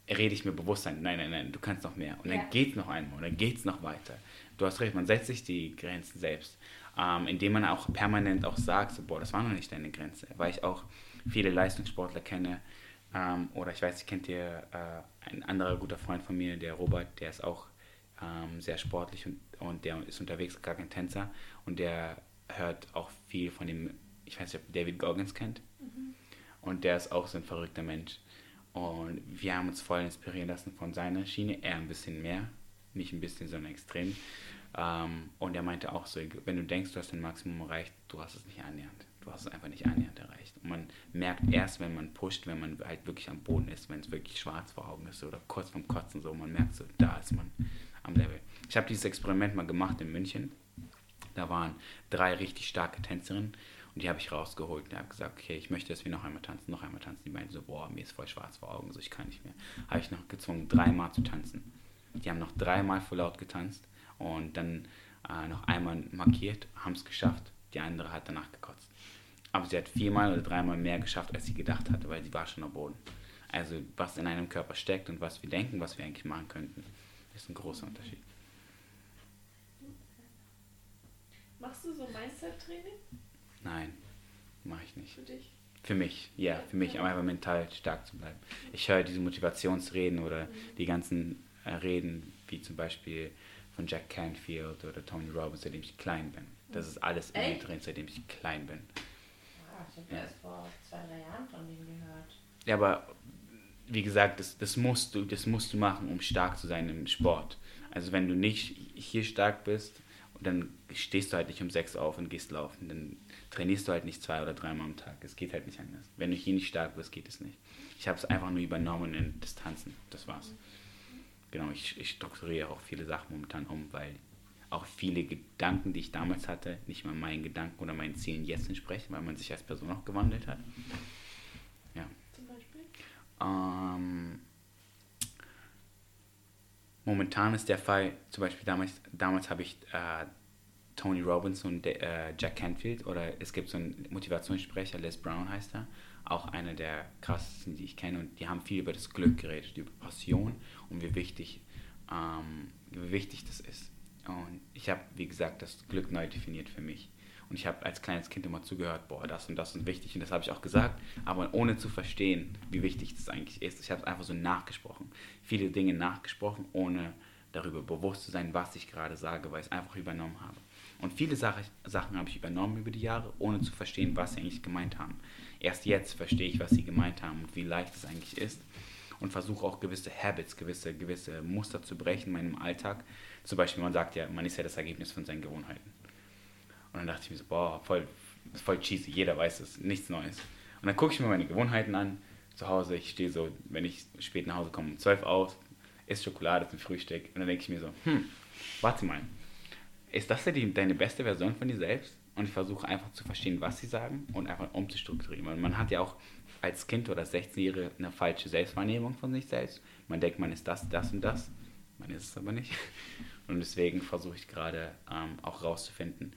rede ich mir bewusst ein, nein, nein, nein, du kannst noch mehr. Und dann ja. geht es noch einmal und dann geht es noch weiter. Du hast recht, man setzt sich die Grenzen selbst. Ähm, indem man auch permanent auch sagt, so, boah, das war noch nicht deine Grenze. Weil ich auch viele Leistungssportler kenne, ähm, oder ich weiß, kennt ihr äh, ein anderer guter Freund von mir, der Robert, der ist auch ähm, sehr sportlich und, und der ist unterwegs, gar kein Tänzer und der hört auch viel von dem, ich weiß nicht, ob David Goggins kennt. Mhm. Und der ist auch so ein verrückter Mensch. Und wir haben uns voll inspirieren lassen von seiner Schiene, er ein bisschen mehr, nicht ein bisschen, sondern extrem. Ähm, und er meinte auch so, wenn du denkst, du hast dein Maximum erreicht, du hast es nicht annähernd. Du hast es einfach nicht annähernd erreicht. Und man merkt erst, wenn man pusht, wenn man halt wirklich am Boden ist, wenn es wirklich schwarz vor Augen ist oder kurz vorm Kotzen so, man merkt so, da ist man am Level. Ich habe dieses Experiment mal gemacht in München. Da waren drei richtig starke Tänzerinnen und die habe ich rausgeholt und habe gesagt, okay, ich möchte, dass wir noch einmal tanzen, noch einmal tanzen. Die meinten so, boah, mir ist voll schwarz vor Augen, so ich kann nicht mehr. Habe ich noch gezwungen, dreimal zu tanzen. Die haben noch dreimal voll laut getanzt und dann äh, noch einmal markiert, haben es geschafft. Die andere hat danach gekotzt. Aber sie hat viermal oder dreimal mehr geschafft, als sie gedacht hatte, weil sie war schon am Boden. Also was in einem Körper steckt und was wir denken, was wir eigentlich machen könnten, ist ein großer Unterschied. Machst du so Mindset-Training? Nein, mache ich nicht. Für dich? Für mich, ja, für mich, um einfach mental stark zu bleiben. Ich höre diese Motivationsreden oder mhm. die ganzen äh, Reden, wie zum Beispiel von Jack Canfield oder Tony Robbins, seitdem ich klein bin. Das ist alles in mir drin, seitdem ich klein bin. Ah, ich habe ja. erst vor zwei, drei Jahren von dem gehört. Ja, aber wie gesagt, das, das, musst du, das musst du machen, um stark zu sein im Sport. Also wenn du nicht hier stark bist, dann stehst du halt nicht um sechs auf und gehst laufen. Dann trainierst du halt nicht zwei oder dreimal am Tag. Es geht halt nicht anders. Wenn du hier nicht stark bist, geht es nicht. Ich habe es einfach nur übernommen in Distanzen. Das war's. Genau, ich, ich strukturiere auch viele Sachen momentan um, weil auch viele Gedanken, die ich damals hatte, nicht mal meinen Gedanken oder meinen Zielen jetzt entsprechen, weil man sich als Person auch gewandelt hat. Ja. Zum Beispiel? Ähm, momentan ist der Fall, zum Beispiel damals, damals habe ich äh, Tony Robbins und äh, Jack Canfield oder es gibt so einen Motivationssprecher, Les Brown heißt er, auch einer der krassesten, die ich kenne und die haben viel über das Glück geredet, über Passion und wie wichtig, ähm, wie wichtig das ist. Und ich habe, wie gesagt, das Glück neu definiert für mich. Und ich habe als kleines Kind immer zugehört, boah, das und das ist wichtig und das habe ich auch gesagt, aber ohne zu verstehen, wie wichtig das eigentlich ist. Ich habe es einfach so nachgesprochen. Viele Dinge nachgesprochen, ohne darüber bewusst zu sein, was ich gerade sage, weil ich es einfach übernommen habe. Und viele Sache, Sachen habe ich übernommen über die Jahre, ohne zu verstehen, was sie eigentlich gemeint haben. Erst jetzt verstehe ich, was sie gemeint haben und wie leicht es eigentlich ist. Und versuche auch gewisse Habits, gewisse, gewisse Muster zu brechen in meinem Alltag. Zum Beispiel, man sagt ja, man ist ja das Ergebnis von seinen Gewohnheiten. Und dann dachte ich mir so, boah, voll, voll cheesy, jeder weiß es, nichts Neues. Und dann gucke ich mir meine Gewohnheiten an, zu Hause, ich stehe so, wenn ich spät nach Hause komme, um 12 Uhr, esse Schokolade zum Frühstück. Und dann denke ich mir so, hm, warte mal, ist das denn deine beste Version von dir selbst? Und ich versuche einfach zu verstehen, was sie sagen und einfach umzustrukturieren. Weil man hat ja auch als Kind oder 16-Jährige eine falsche Selbstwahrnehmung von sich selbst. Man denkt, man ist das, das und das. Man ist es aber nicht. Und deswegen versuche ich gerade ähm, auch rauszufinden,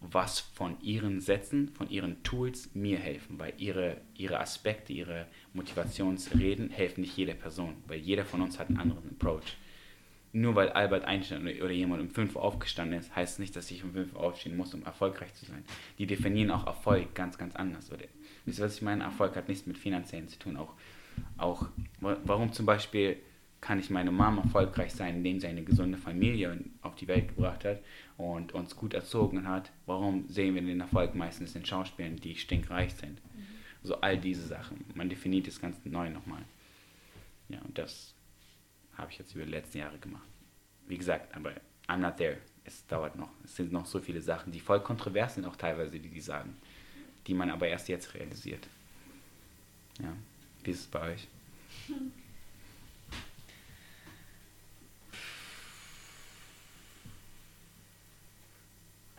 was von ihren Sätzen, von ihren Tools mir helfen, weil ihre, ihre Aspekte, ihre Motivationsreden helfen nicht jeder Person, weil jeder von uns hat einen anderen Approach. Nur weil Albert Einstein oder jemand um 5 Uhr aufgestanden ist, heißt nicht, dass ich um 5 Uhr aufstehen muss, um erfolgreich zu sein. Die definieren auch Erfolg ganz, ganz anders. Oder, wisst ihr, was ich meine? Erfolg hat nichts mit Finanziellen zu tun. Auch, auch warum zum Beispiel kann ich meine Mama erfolgreich sein, indem sie eine gesunde Familie auf die Welt gebracht hat und uns gut erzogen hat. Warum sehen wir den Erfolg meistens in Schauspielern, die stinkreich sind? Mhm. So all diese Sachen. Man definiert das ganz neu nochmal. Ja, und das habe ich jetzt über die letzten Jahre gemacht. Wie gesagt, aber I'm not there. Es dauert noch. Es sind noch so viele Sachen, die voll kontrovers sind, auch teilweise, die die sagen, die man aber erst jetzt realisiert. Ja, wie ist es bei euch?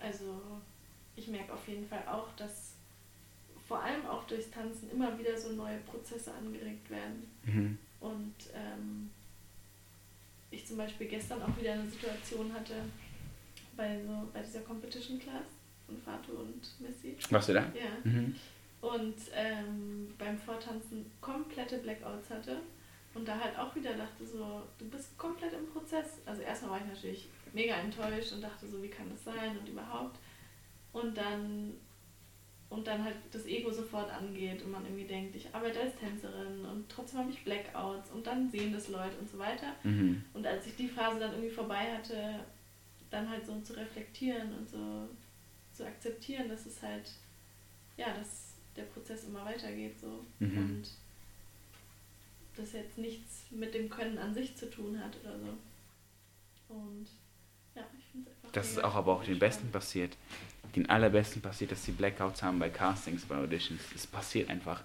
Also ich merke auf jeden Fall auch, dass vor allem auch durchs Tanzen immer wieder so neue Prozesse angeregt werden. Mhm. Und ähm, ich zum Beispiel gestern auch wieder eine Situation hatte bei, so, bei dieser Competition Class von Fatu und Missy. Warst du da? Ja. Mhm. Und ähm, beim Vortanzen komplette Blackouts hatte und da halt auch wieder dachte so, du bist komplett im Prozess. Also erstmal war ich natürlich mega enttäuscht und dachte so, wie kann das sein und überhaupt. Und dann und dann halt das Ego sofort angeht und man irgendwie denkt, ich arbeite als Tänzerin und trotzdem habe ich Blackouts und dann sehen das Leute und so weiter. Mhm. Und als ich die Phase dann irgendwie vorbei hatte, dann halt so zu reflektieren und so zu akzeptieren, dass es halt, ja, dass der Prozess immer weitergeht so mhm. und das jetzt nichts mit dem Können an sich zu tun hat oder so. Und ja, ich finde es einfach. Das ist auch aber auch den Besten passiert den allerbesten passiert, dass sie Blackouts haben bei Castings, bei Auditions. Es passiert einfach.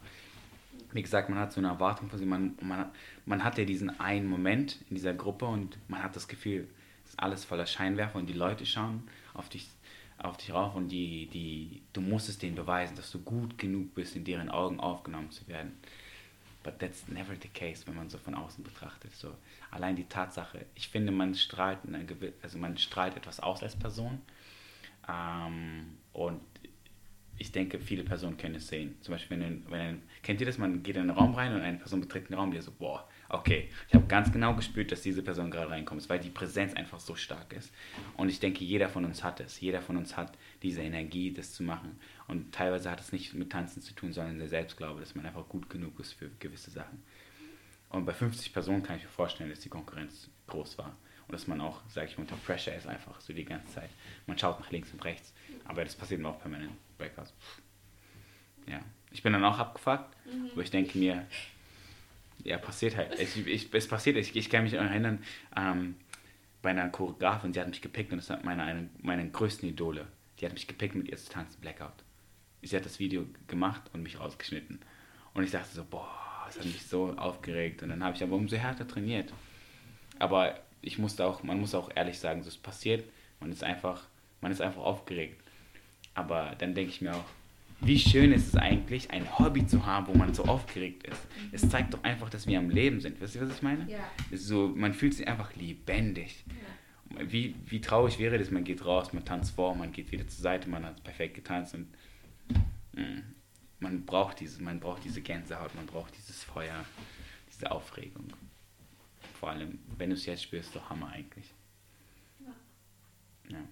Wie gesagt, man hat so eine Erwartung von sie. Man, man, man hat ja diesen einen Moment in dieser Gruppe und man hat das Gefühl, es ist alles voller Scheinwerfer und die Leute schauen auf dich, auf dich rauf und die, die, du musst es denen beweisen, dass du gut genug bist, in deren Augen aufgenommen zu werden. But that's never the case, wenn man so von außen betrachtet. So, allein die Tatsache, ich finde, man strahlt, eine, also man strahlt etwas aus als Person ähm, und ich denke, viele Personen können es sehen. Zum Beispiel, wenn, wenn kennt ihr das, man geht in einen Raum rein und eine Person betritt den Raum, die so, boah, okay, ich habe ganz genau gespürt, dass diese Person gerade reinkommt, weil die Präsenz einfach so stark ist. Und ich denke, jeder von uns hat es. Jeder von uns hat diese Energie, das zu machen. Und teilweise hat es nicht mit Tanzen zu tun, sondern der Selbstglaube, dass man einfach gut genug ist für gewisse Sachen. Und bei 50 Personen kann ich mir vorstellen, dass die Konkurrenz groß war und dass man auch, sage ich mal, unter Pressure ist einfach so die ganze Zeit. Man schaut nach links und rechts, aber das passiert mir auch permanent. Breakouts. Ja, ich bin dann auch abgefuckt, mhm. aber ich denke mir, ja, passiert halt. Ich, ich, es passiert, ich, ich kann mich erinnern, ähm, bei einer Choreografin, sie hat mich gepickt und das hat meine, eine, meine größten Idole. Die hat mich gepickt mit ihr zu tanzen, Blackout. Sie hat das Video gemacht und mich rausgeschnitten. Und ich dachte so, boah, das hat mich so aufgeregt. Und dann habe ich aber umso härter trainiert. Aber ich musste auch, man muss auch ehrlich sagen, so ist passiert, man ist einfach, man ist einfach aufgeregt. Aber dann denke ich mir auch, wie schön ist es eigentlich, ein Hobby zu haben, wo man so aufgeregt ist. Es zeigt doch einfach, dass wir am Leben sind. Wisst ihr, was ich meine? Ja. So, man fühlt sich einfach lebendig. Ja. wie, wie traurig wäre das, man geht raus, man tanzt vor, man geht wieder zur Seite, man hat perfekt getanzt und mh, mm, man braucht diese, man braucht diese Gänsehaut, man braucht dieses Feuer, diese Aufregung. Vor allem, wenn du es jetzt spürst, doch Hammer eigentlich. Ja. ja.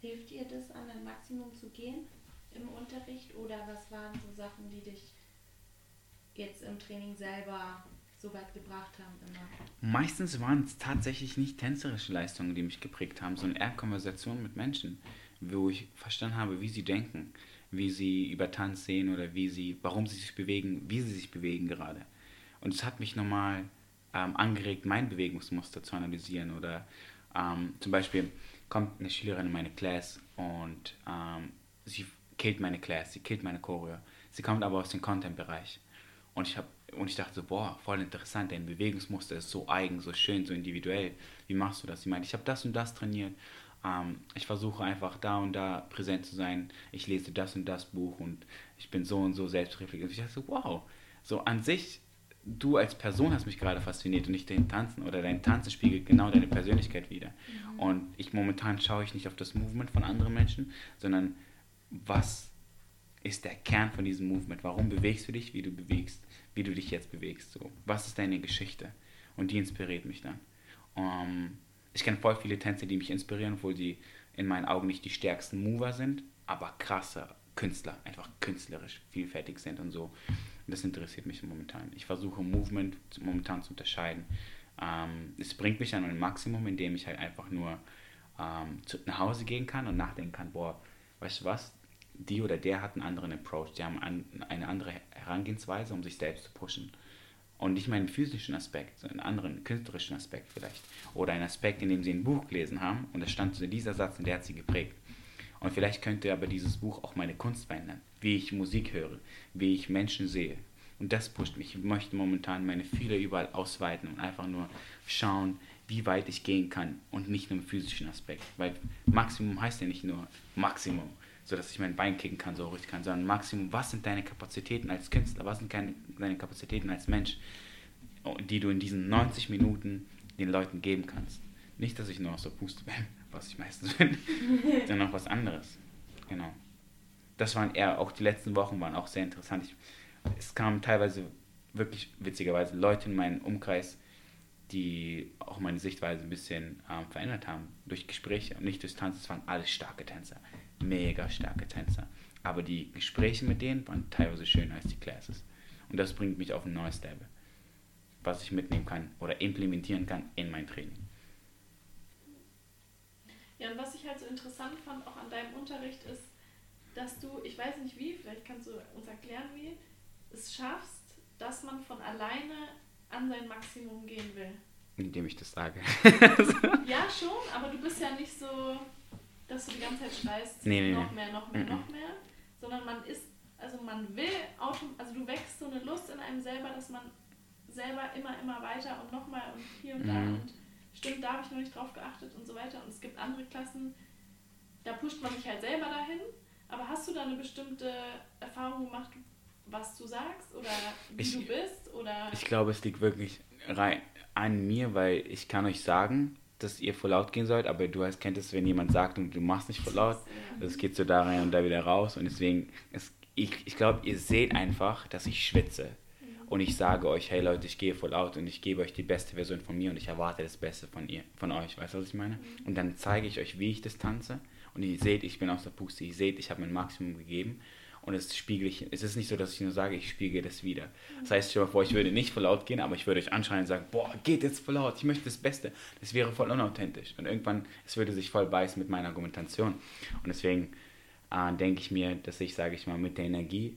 Hilft dir das, an dein Maximum zu gehen im Unterricht oder was waren so Sachen, die dich jetzt im Training selber so weit gebracht haben immer? Meistens waren es tatsächlich nicht tänzerische Leistungen, die mich geprägt haben, sondern eher Konversationen mit Menschen, wo ich verstanden habe, wie sie denken, wie sie über Tanz sehen oder wie sie, warum sie sich bewegen, wie sie sich bewegen gerade. Und es hat mich nochmal ähm, angeregt, mein Bewegungsmuster zu analysieren. Oder ähm, zum Beispiel kommt eine Schülerin in meine Class und ähm, sie killt meine Class, sie killt meine Choreo. Sie kommt aber aus dem Content-Bereich. Und ich habe und ich dachte so, boah, voll interessant, dein Bewegungsmuster ist so eigen, so schön, so individuell. Wie machst du das? Sie meinte, ich habe das und das trainiert. Ähm, ich versuche einfach da und da präsent zu sein. Ich lese das und das Buch und ich bin so und so selbstreflektiert. Und ich dachte so, wow, so an sich, du als Person hast mich gerade fasziniert und nicht dein Tanzen oder dein Tanzen spiegelt genau deine Persönlichkeit wieder. Mhm. Und ich momentan schaue ich nicht auf das Movement von anderen Menschen, sondern was ist der Kern von diesem Movement? Warum bewegst du dich, wie du bewegst? wie du dich jetzt bewegst. So. Was ist deine Geschichte? Und die inspiriert mich dann. Um, ich kenne voll viele Tänzer, die mich inspirieren, obwohl sie in meinen Augen nicht die stärksten Mover sind, aber krasse Künstler, einfach künstlerisch vielfältig sind und so. Und das interessiert mich momentan. Ich versuche Movement momentan zu unterscheiden. Ähm, es bringt mich an ein Maximum, indem ich halt einfach nur ähm, nach Hause gehen kann und nachdenken kann, boah, weißt du was, die oder der hat einen anderen Approach, die haben eine andere Herangehensweise, um sich selbst zu pushen. Und nicht meinen physischen Aspekt, sondern einen anderen künstlerischen Aspekt vielleicht. Oder einen Aspekt, in dem sie ein Buch gelesen haben und es stand dieser Satz und der hat sie geprägt. Und vielleicht könnte aber dieses Buch auch meine Kunst verändern, wie ich Musik höre, wie ich Menschen sehe. Und das pusht mich. Ich möchte momentan meine Fühler überall ausweiten und einfach nur schauen, wie weit ich gehen kann und nicht nur im physischen Aspekt. Weil Maximum heißt ja nicht nur Maximum, sodass ich mein Bein kicken kann, so richtig kann, sondern Maximum, was sind deine Kapazitäten als Künstler, was sind deine Kapazitäten als Mensch, die du in diesen 90 Minuten den Leuten geben kannst. Nicht, dass ich nur aus der Puste bin, was ich meistens bin, sondern auch was anderes. Genau. Das waren eher, auch die letzten Wochen waren auch sehr interessant. Ich, es kamen teilweise wirklich witzigerweise Leute in meinen Umkreis, die auch meine Sichtweise ein bisschen ähm, verändert haben durch Gespräche und nicht durch Tanzen. Es waren alles starke Tänzer mega starke Tänzer. Aber die Gespräche mit denen waren teilweise schöner als die Classes. Und das bringt mich auf ein neues Level, was ich mitnehmen kann oder implementieren kann in mein Training. Ja, und was ich halt so interessant fand, auch an deinem Unterricht, ist, dass du, ich weiß nicht wie, vielleicht kannst du uns erklären, wie, es schaffst, dass man von alleine an sein Maximum gehen will. Indem ich das sage. ja, schon, aber du bist ja nicht so dass du die ganze Zeit schreist, nee, nee, noch mehr, noch mehr, mhm. noch mehr, sondern man ist, also man will, also du wächst so eine Lust in einem selber, dass man selber immer, immer weiter und nochmal und hier und mhm. da und stimmt, da habe ich noch nicht drauf geachtet und so weiter. Und es gibt andere Klassen, da pusht man sich halt selber dahin. Aber hast du da eine bestimmte Erfahrung gemacht, was du sagst oder wie ich, du bist? Oder? Ich glaube, es liegt wirklich rein an mir, weil ich kann euch sagen, dass ihr voll laut gehen sollt, aber du hast, kennt es, wenn jemand sagt und du machst nicht voll laut, es geht so da rein und da wieder raus und deswegen, es, ich, ich glaube, ihr seht einfach, dass ich schwitze. Und ich sage euch, hey Leute, ich gehe voll laut und ich gebe euch die beste Version von mir und ich erwarte das Beste von ihr, von euch, weißt du, was ich meine? Und dann zeige ich euch, wie ich das tanze. Und ihr seht, ich bin aus der Puste, ihr seht, ich habe mein Maximum gegeben und es spiegel ich, es ist nicht so, dass ich nur sage, ich spiegel das wieder. Das heißt, stell mal vor, ich würde nicht voll laut gehen, aber ich würde euch anschreien und sagen, boah, geht jetzt voll laut, ich möchte das Beste. Das wäre voll unauthentisch. Und irgendwann, es würde sich voll beißen mit meiner Argumentation. Und deswegen äh, denke ich mir, dass ich, sage ich mal, mit der Energie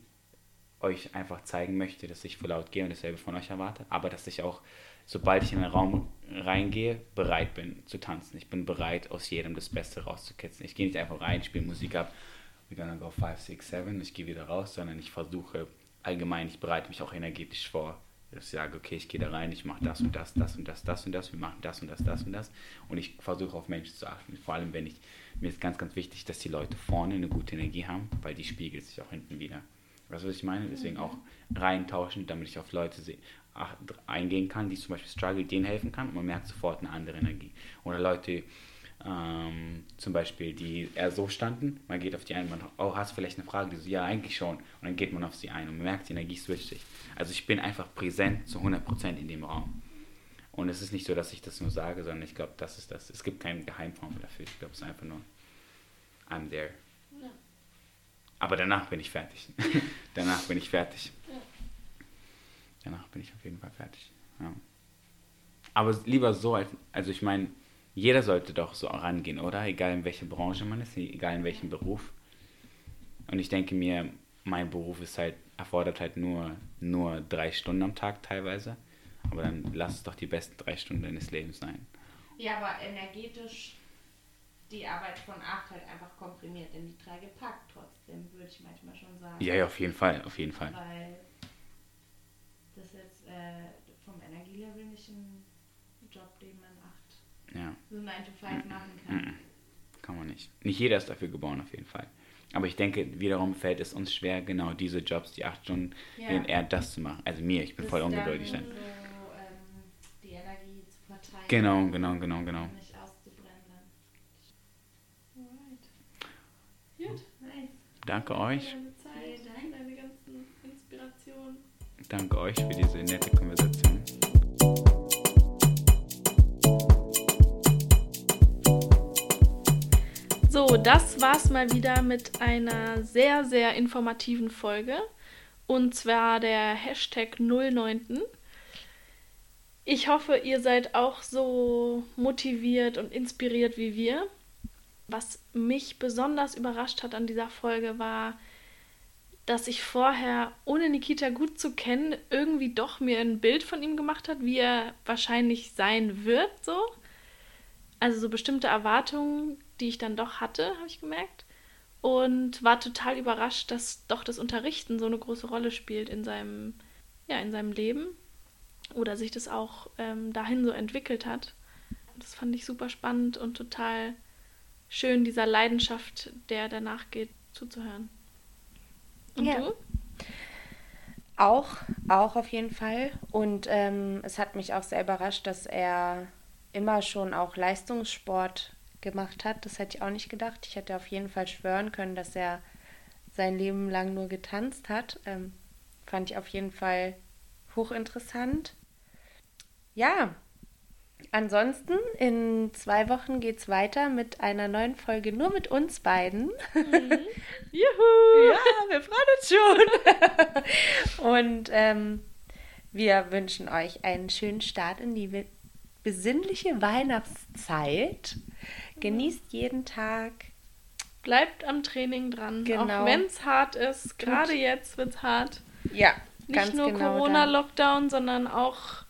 euch einfach zeigen möchte, dass ich voll laut gehe und dasselbe von euch erwarte, aber dass ich auch, sobald ich in den Raum reingehe, bereit bin zu tanzen. Ich bin bereit, aus jedem das Beste rauszukitzeln. Ich gehe nicht einfach rein, spiele Musik ab we're gonna go 5, 6, 7, ich gehe wieder raus, sondern ich versuche allgemein, ich bereite mich auch energetisch vor. Ich sage, okay, ich gehe da rein, ich mache das und das, das und das, das und das, wir machen das und das, das und das. Und ich versuche auf Menschen zu achten. Vor allem, wenn ich, mir ist ganz, ganz wichtig, dass die Leute vorne eine gute Energie haben, weil die spiegelt sich auch hinten wieder. Weißt du, was ich meine? Deswegen auch reintauschen, damit ich auf Leute sehe, eingehen kann, die zum Beispiel struggle, denen helfen kann und man merkt sofort eine andere Energie. Oder Leute, ähm, zum Beispiel, die eher so standen. Man geht auf die ein, man, oh, hast du vielleicht eine Frage? Die so, ja, eigentlich schon. Und dann geht man auf sie ein und man merkt, die Energie switcht sich. Also ich bin einfach präsent zu 100% in dem Raum. Und es ist nicht so, dass ich das nur sage, sondern ich glaube, das ist das. Es gibt keine Geheimformel dafür. Ich glaube, es ist einfach nur, I'm there. Ja. Aber danach bin ich fertig. danach bin ich fertig. Ja. Danach bin ich auf jeden Fall fertig. Ja. Aber lieber so, als, also ich meine, jeder sollte doch so rangehen, oder? Egal in welche Branche man ist, egal in welchem Beruf. Und ich denke mir, mein Beruf ist halt, erfordert halt nur, nur drei Stunden am Tag teilweise. Aber dann lass es doch die besten drei Stunden deines Lebens sein. Ja, aber energetisch die Arbeit von acht halt einfach komprimiert in die drei gepackt, trotzdem, würde ich manchmal schon sagen. Ja, ja, auf jeden Fall, auf jeden Fall. Weil das jetzt äh, vom Energielevel nicht ein Job, den man Ja. so 9 to 5 machen kann. Kann man nicht. Nicht jeder ist dafür geboren, auf jeden Fall. Aber ich denke, wiederum fällt es uns schwer, genau diese Jobs, die acht Stunden, Ja. eher das zu machen. Also mir, ich bin Das voll dann ungeduldig So, dann. ähm, die Energie zu verteilen. Genau, genau, genau, genau. Nicht auszubrennen. dann. Alright. Gut. Nice. Danke euch. deine Zeit, deine ganzen Inspirationen. Danke euch für diese nette Konversation. So, das war's mal wieder mit einer sehr, sehr informativen Folge. Und zwar der Hashtag 09. Ich hoffe, ihr seid auch so motiviert und inspiriert wie wir. Was mich besonders überrascht hat an dieser Folge war, dass ich vorher, ohne Nikita gut zu kennen, irgendwie doch mir ein Bild von ihm gemacht hat, wie er wahrscheinlich sein wird, so. Also so bestimmte Erwartungen, die ich dann doch hatte, habe ich gemerkt. Und war total überrascht, dass doch das Unterrichten so eine große Rolle spielt in seinem, ja, in seinem Leben. Oder sich das auch ähm, dahin so entwickelt hat. Das fand ich super spannend und total schön, dieser Leidenschaft, der danach geht, zuzuhören. Und Ja. du? Auch, auch auf jeden Fall. Und ähm, es hat mich auch sehr überrascht, dass er immer schon auch Leistungssport gemacht hat. Das hätte ich auch nicht gedacht. Ich hätte auf jeden Fall schwören können, dass er sein Leben lang nur getanzt hat. Ähm, fand ich auf jeden Fall hochinteressant. Ja, ansonsten in zwei Wochen geht es weiter mit einer neuen Folge nur mit uns beiden. Juhu! Ja, wir freuen uns schon. Und ähm, wir wünschen euch einen schönen Start in die be- besinnliche Weihnachtszeit. Genießt jeden Tag. Bleibt am Training dran, Genau. auch wenn es hart ist. Gerade jetzt wird es hart. Ja, Nicht ganz nur genau. Corona-Lockdown, sondern auch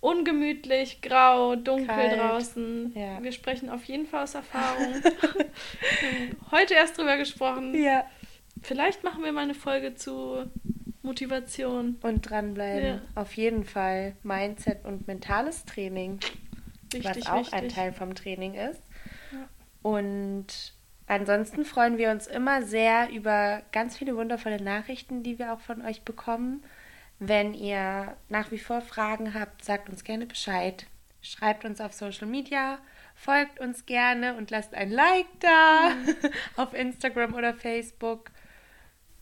ungemütlich, grau, dunkel Kalt. draußen. Ja. Wir sprechen auf jeden Fall aus Erfahrung. Heute erst drüber gesprochen. Ja. Vielleicht machen wir mal eine Folge zu Motivation. Und dranbleiben. Ja. Auf jeden Fall. Mindset und mentales Training. Wichtig, was auch wichtig. ein Teil vom Training ist. Und ansonsten freuen wir uns immer sehr über ganz viele wundervolle Nachrichten, die wir auch von euch bekommen. Wenn ihr nach wie vor Fragen habt, sagt uns gerne Bescheid. Schreibt uns auf Social Media, folgt uns gerne und lasst ein Like da auf Instagram oder Facebook.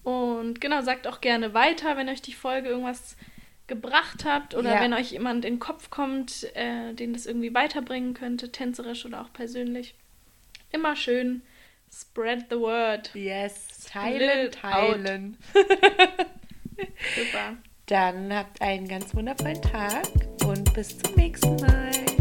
Und genau, sagt auch gerne weiter, wenn euch die Folge irgendwas gebracht hat oder Ja. wenn euch jemand in den Kopf kommt, äh, den das irgendwie weiterbringen könnte, tänzerisch oder auch persönlich. Immer schön spread the word. Yes, teilen, teilen. Super. Dann habt einen ganz wundervollen Tag und bis zum nächsten Mal.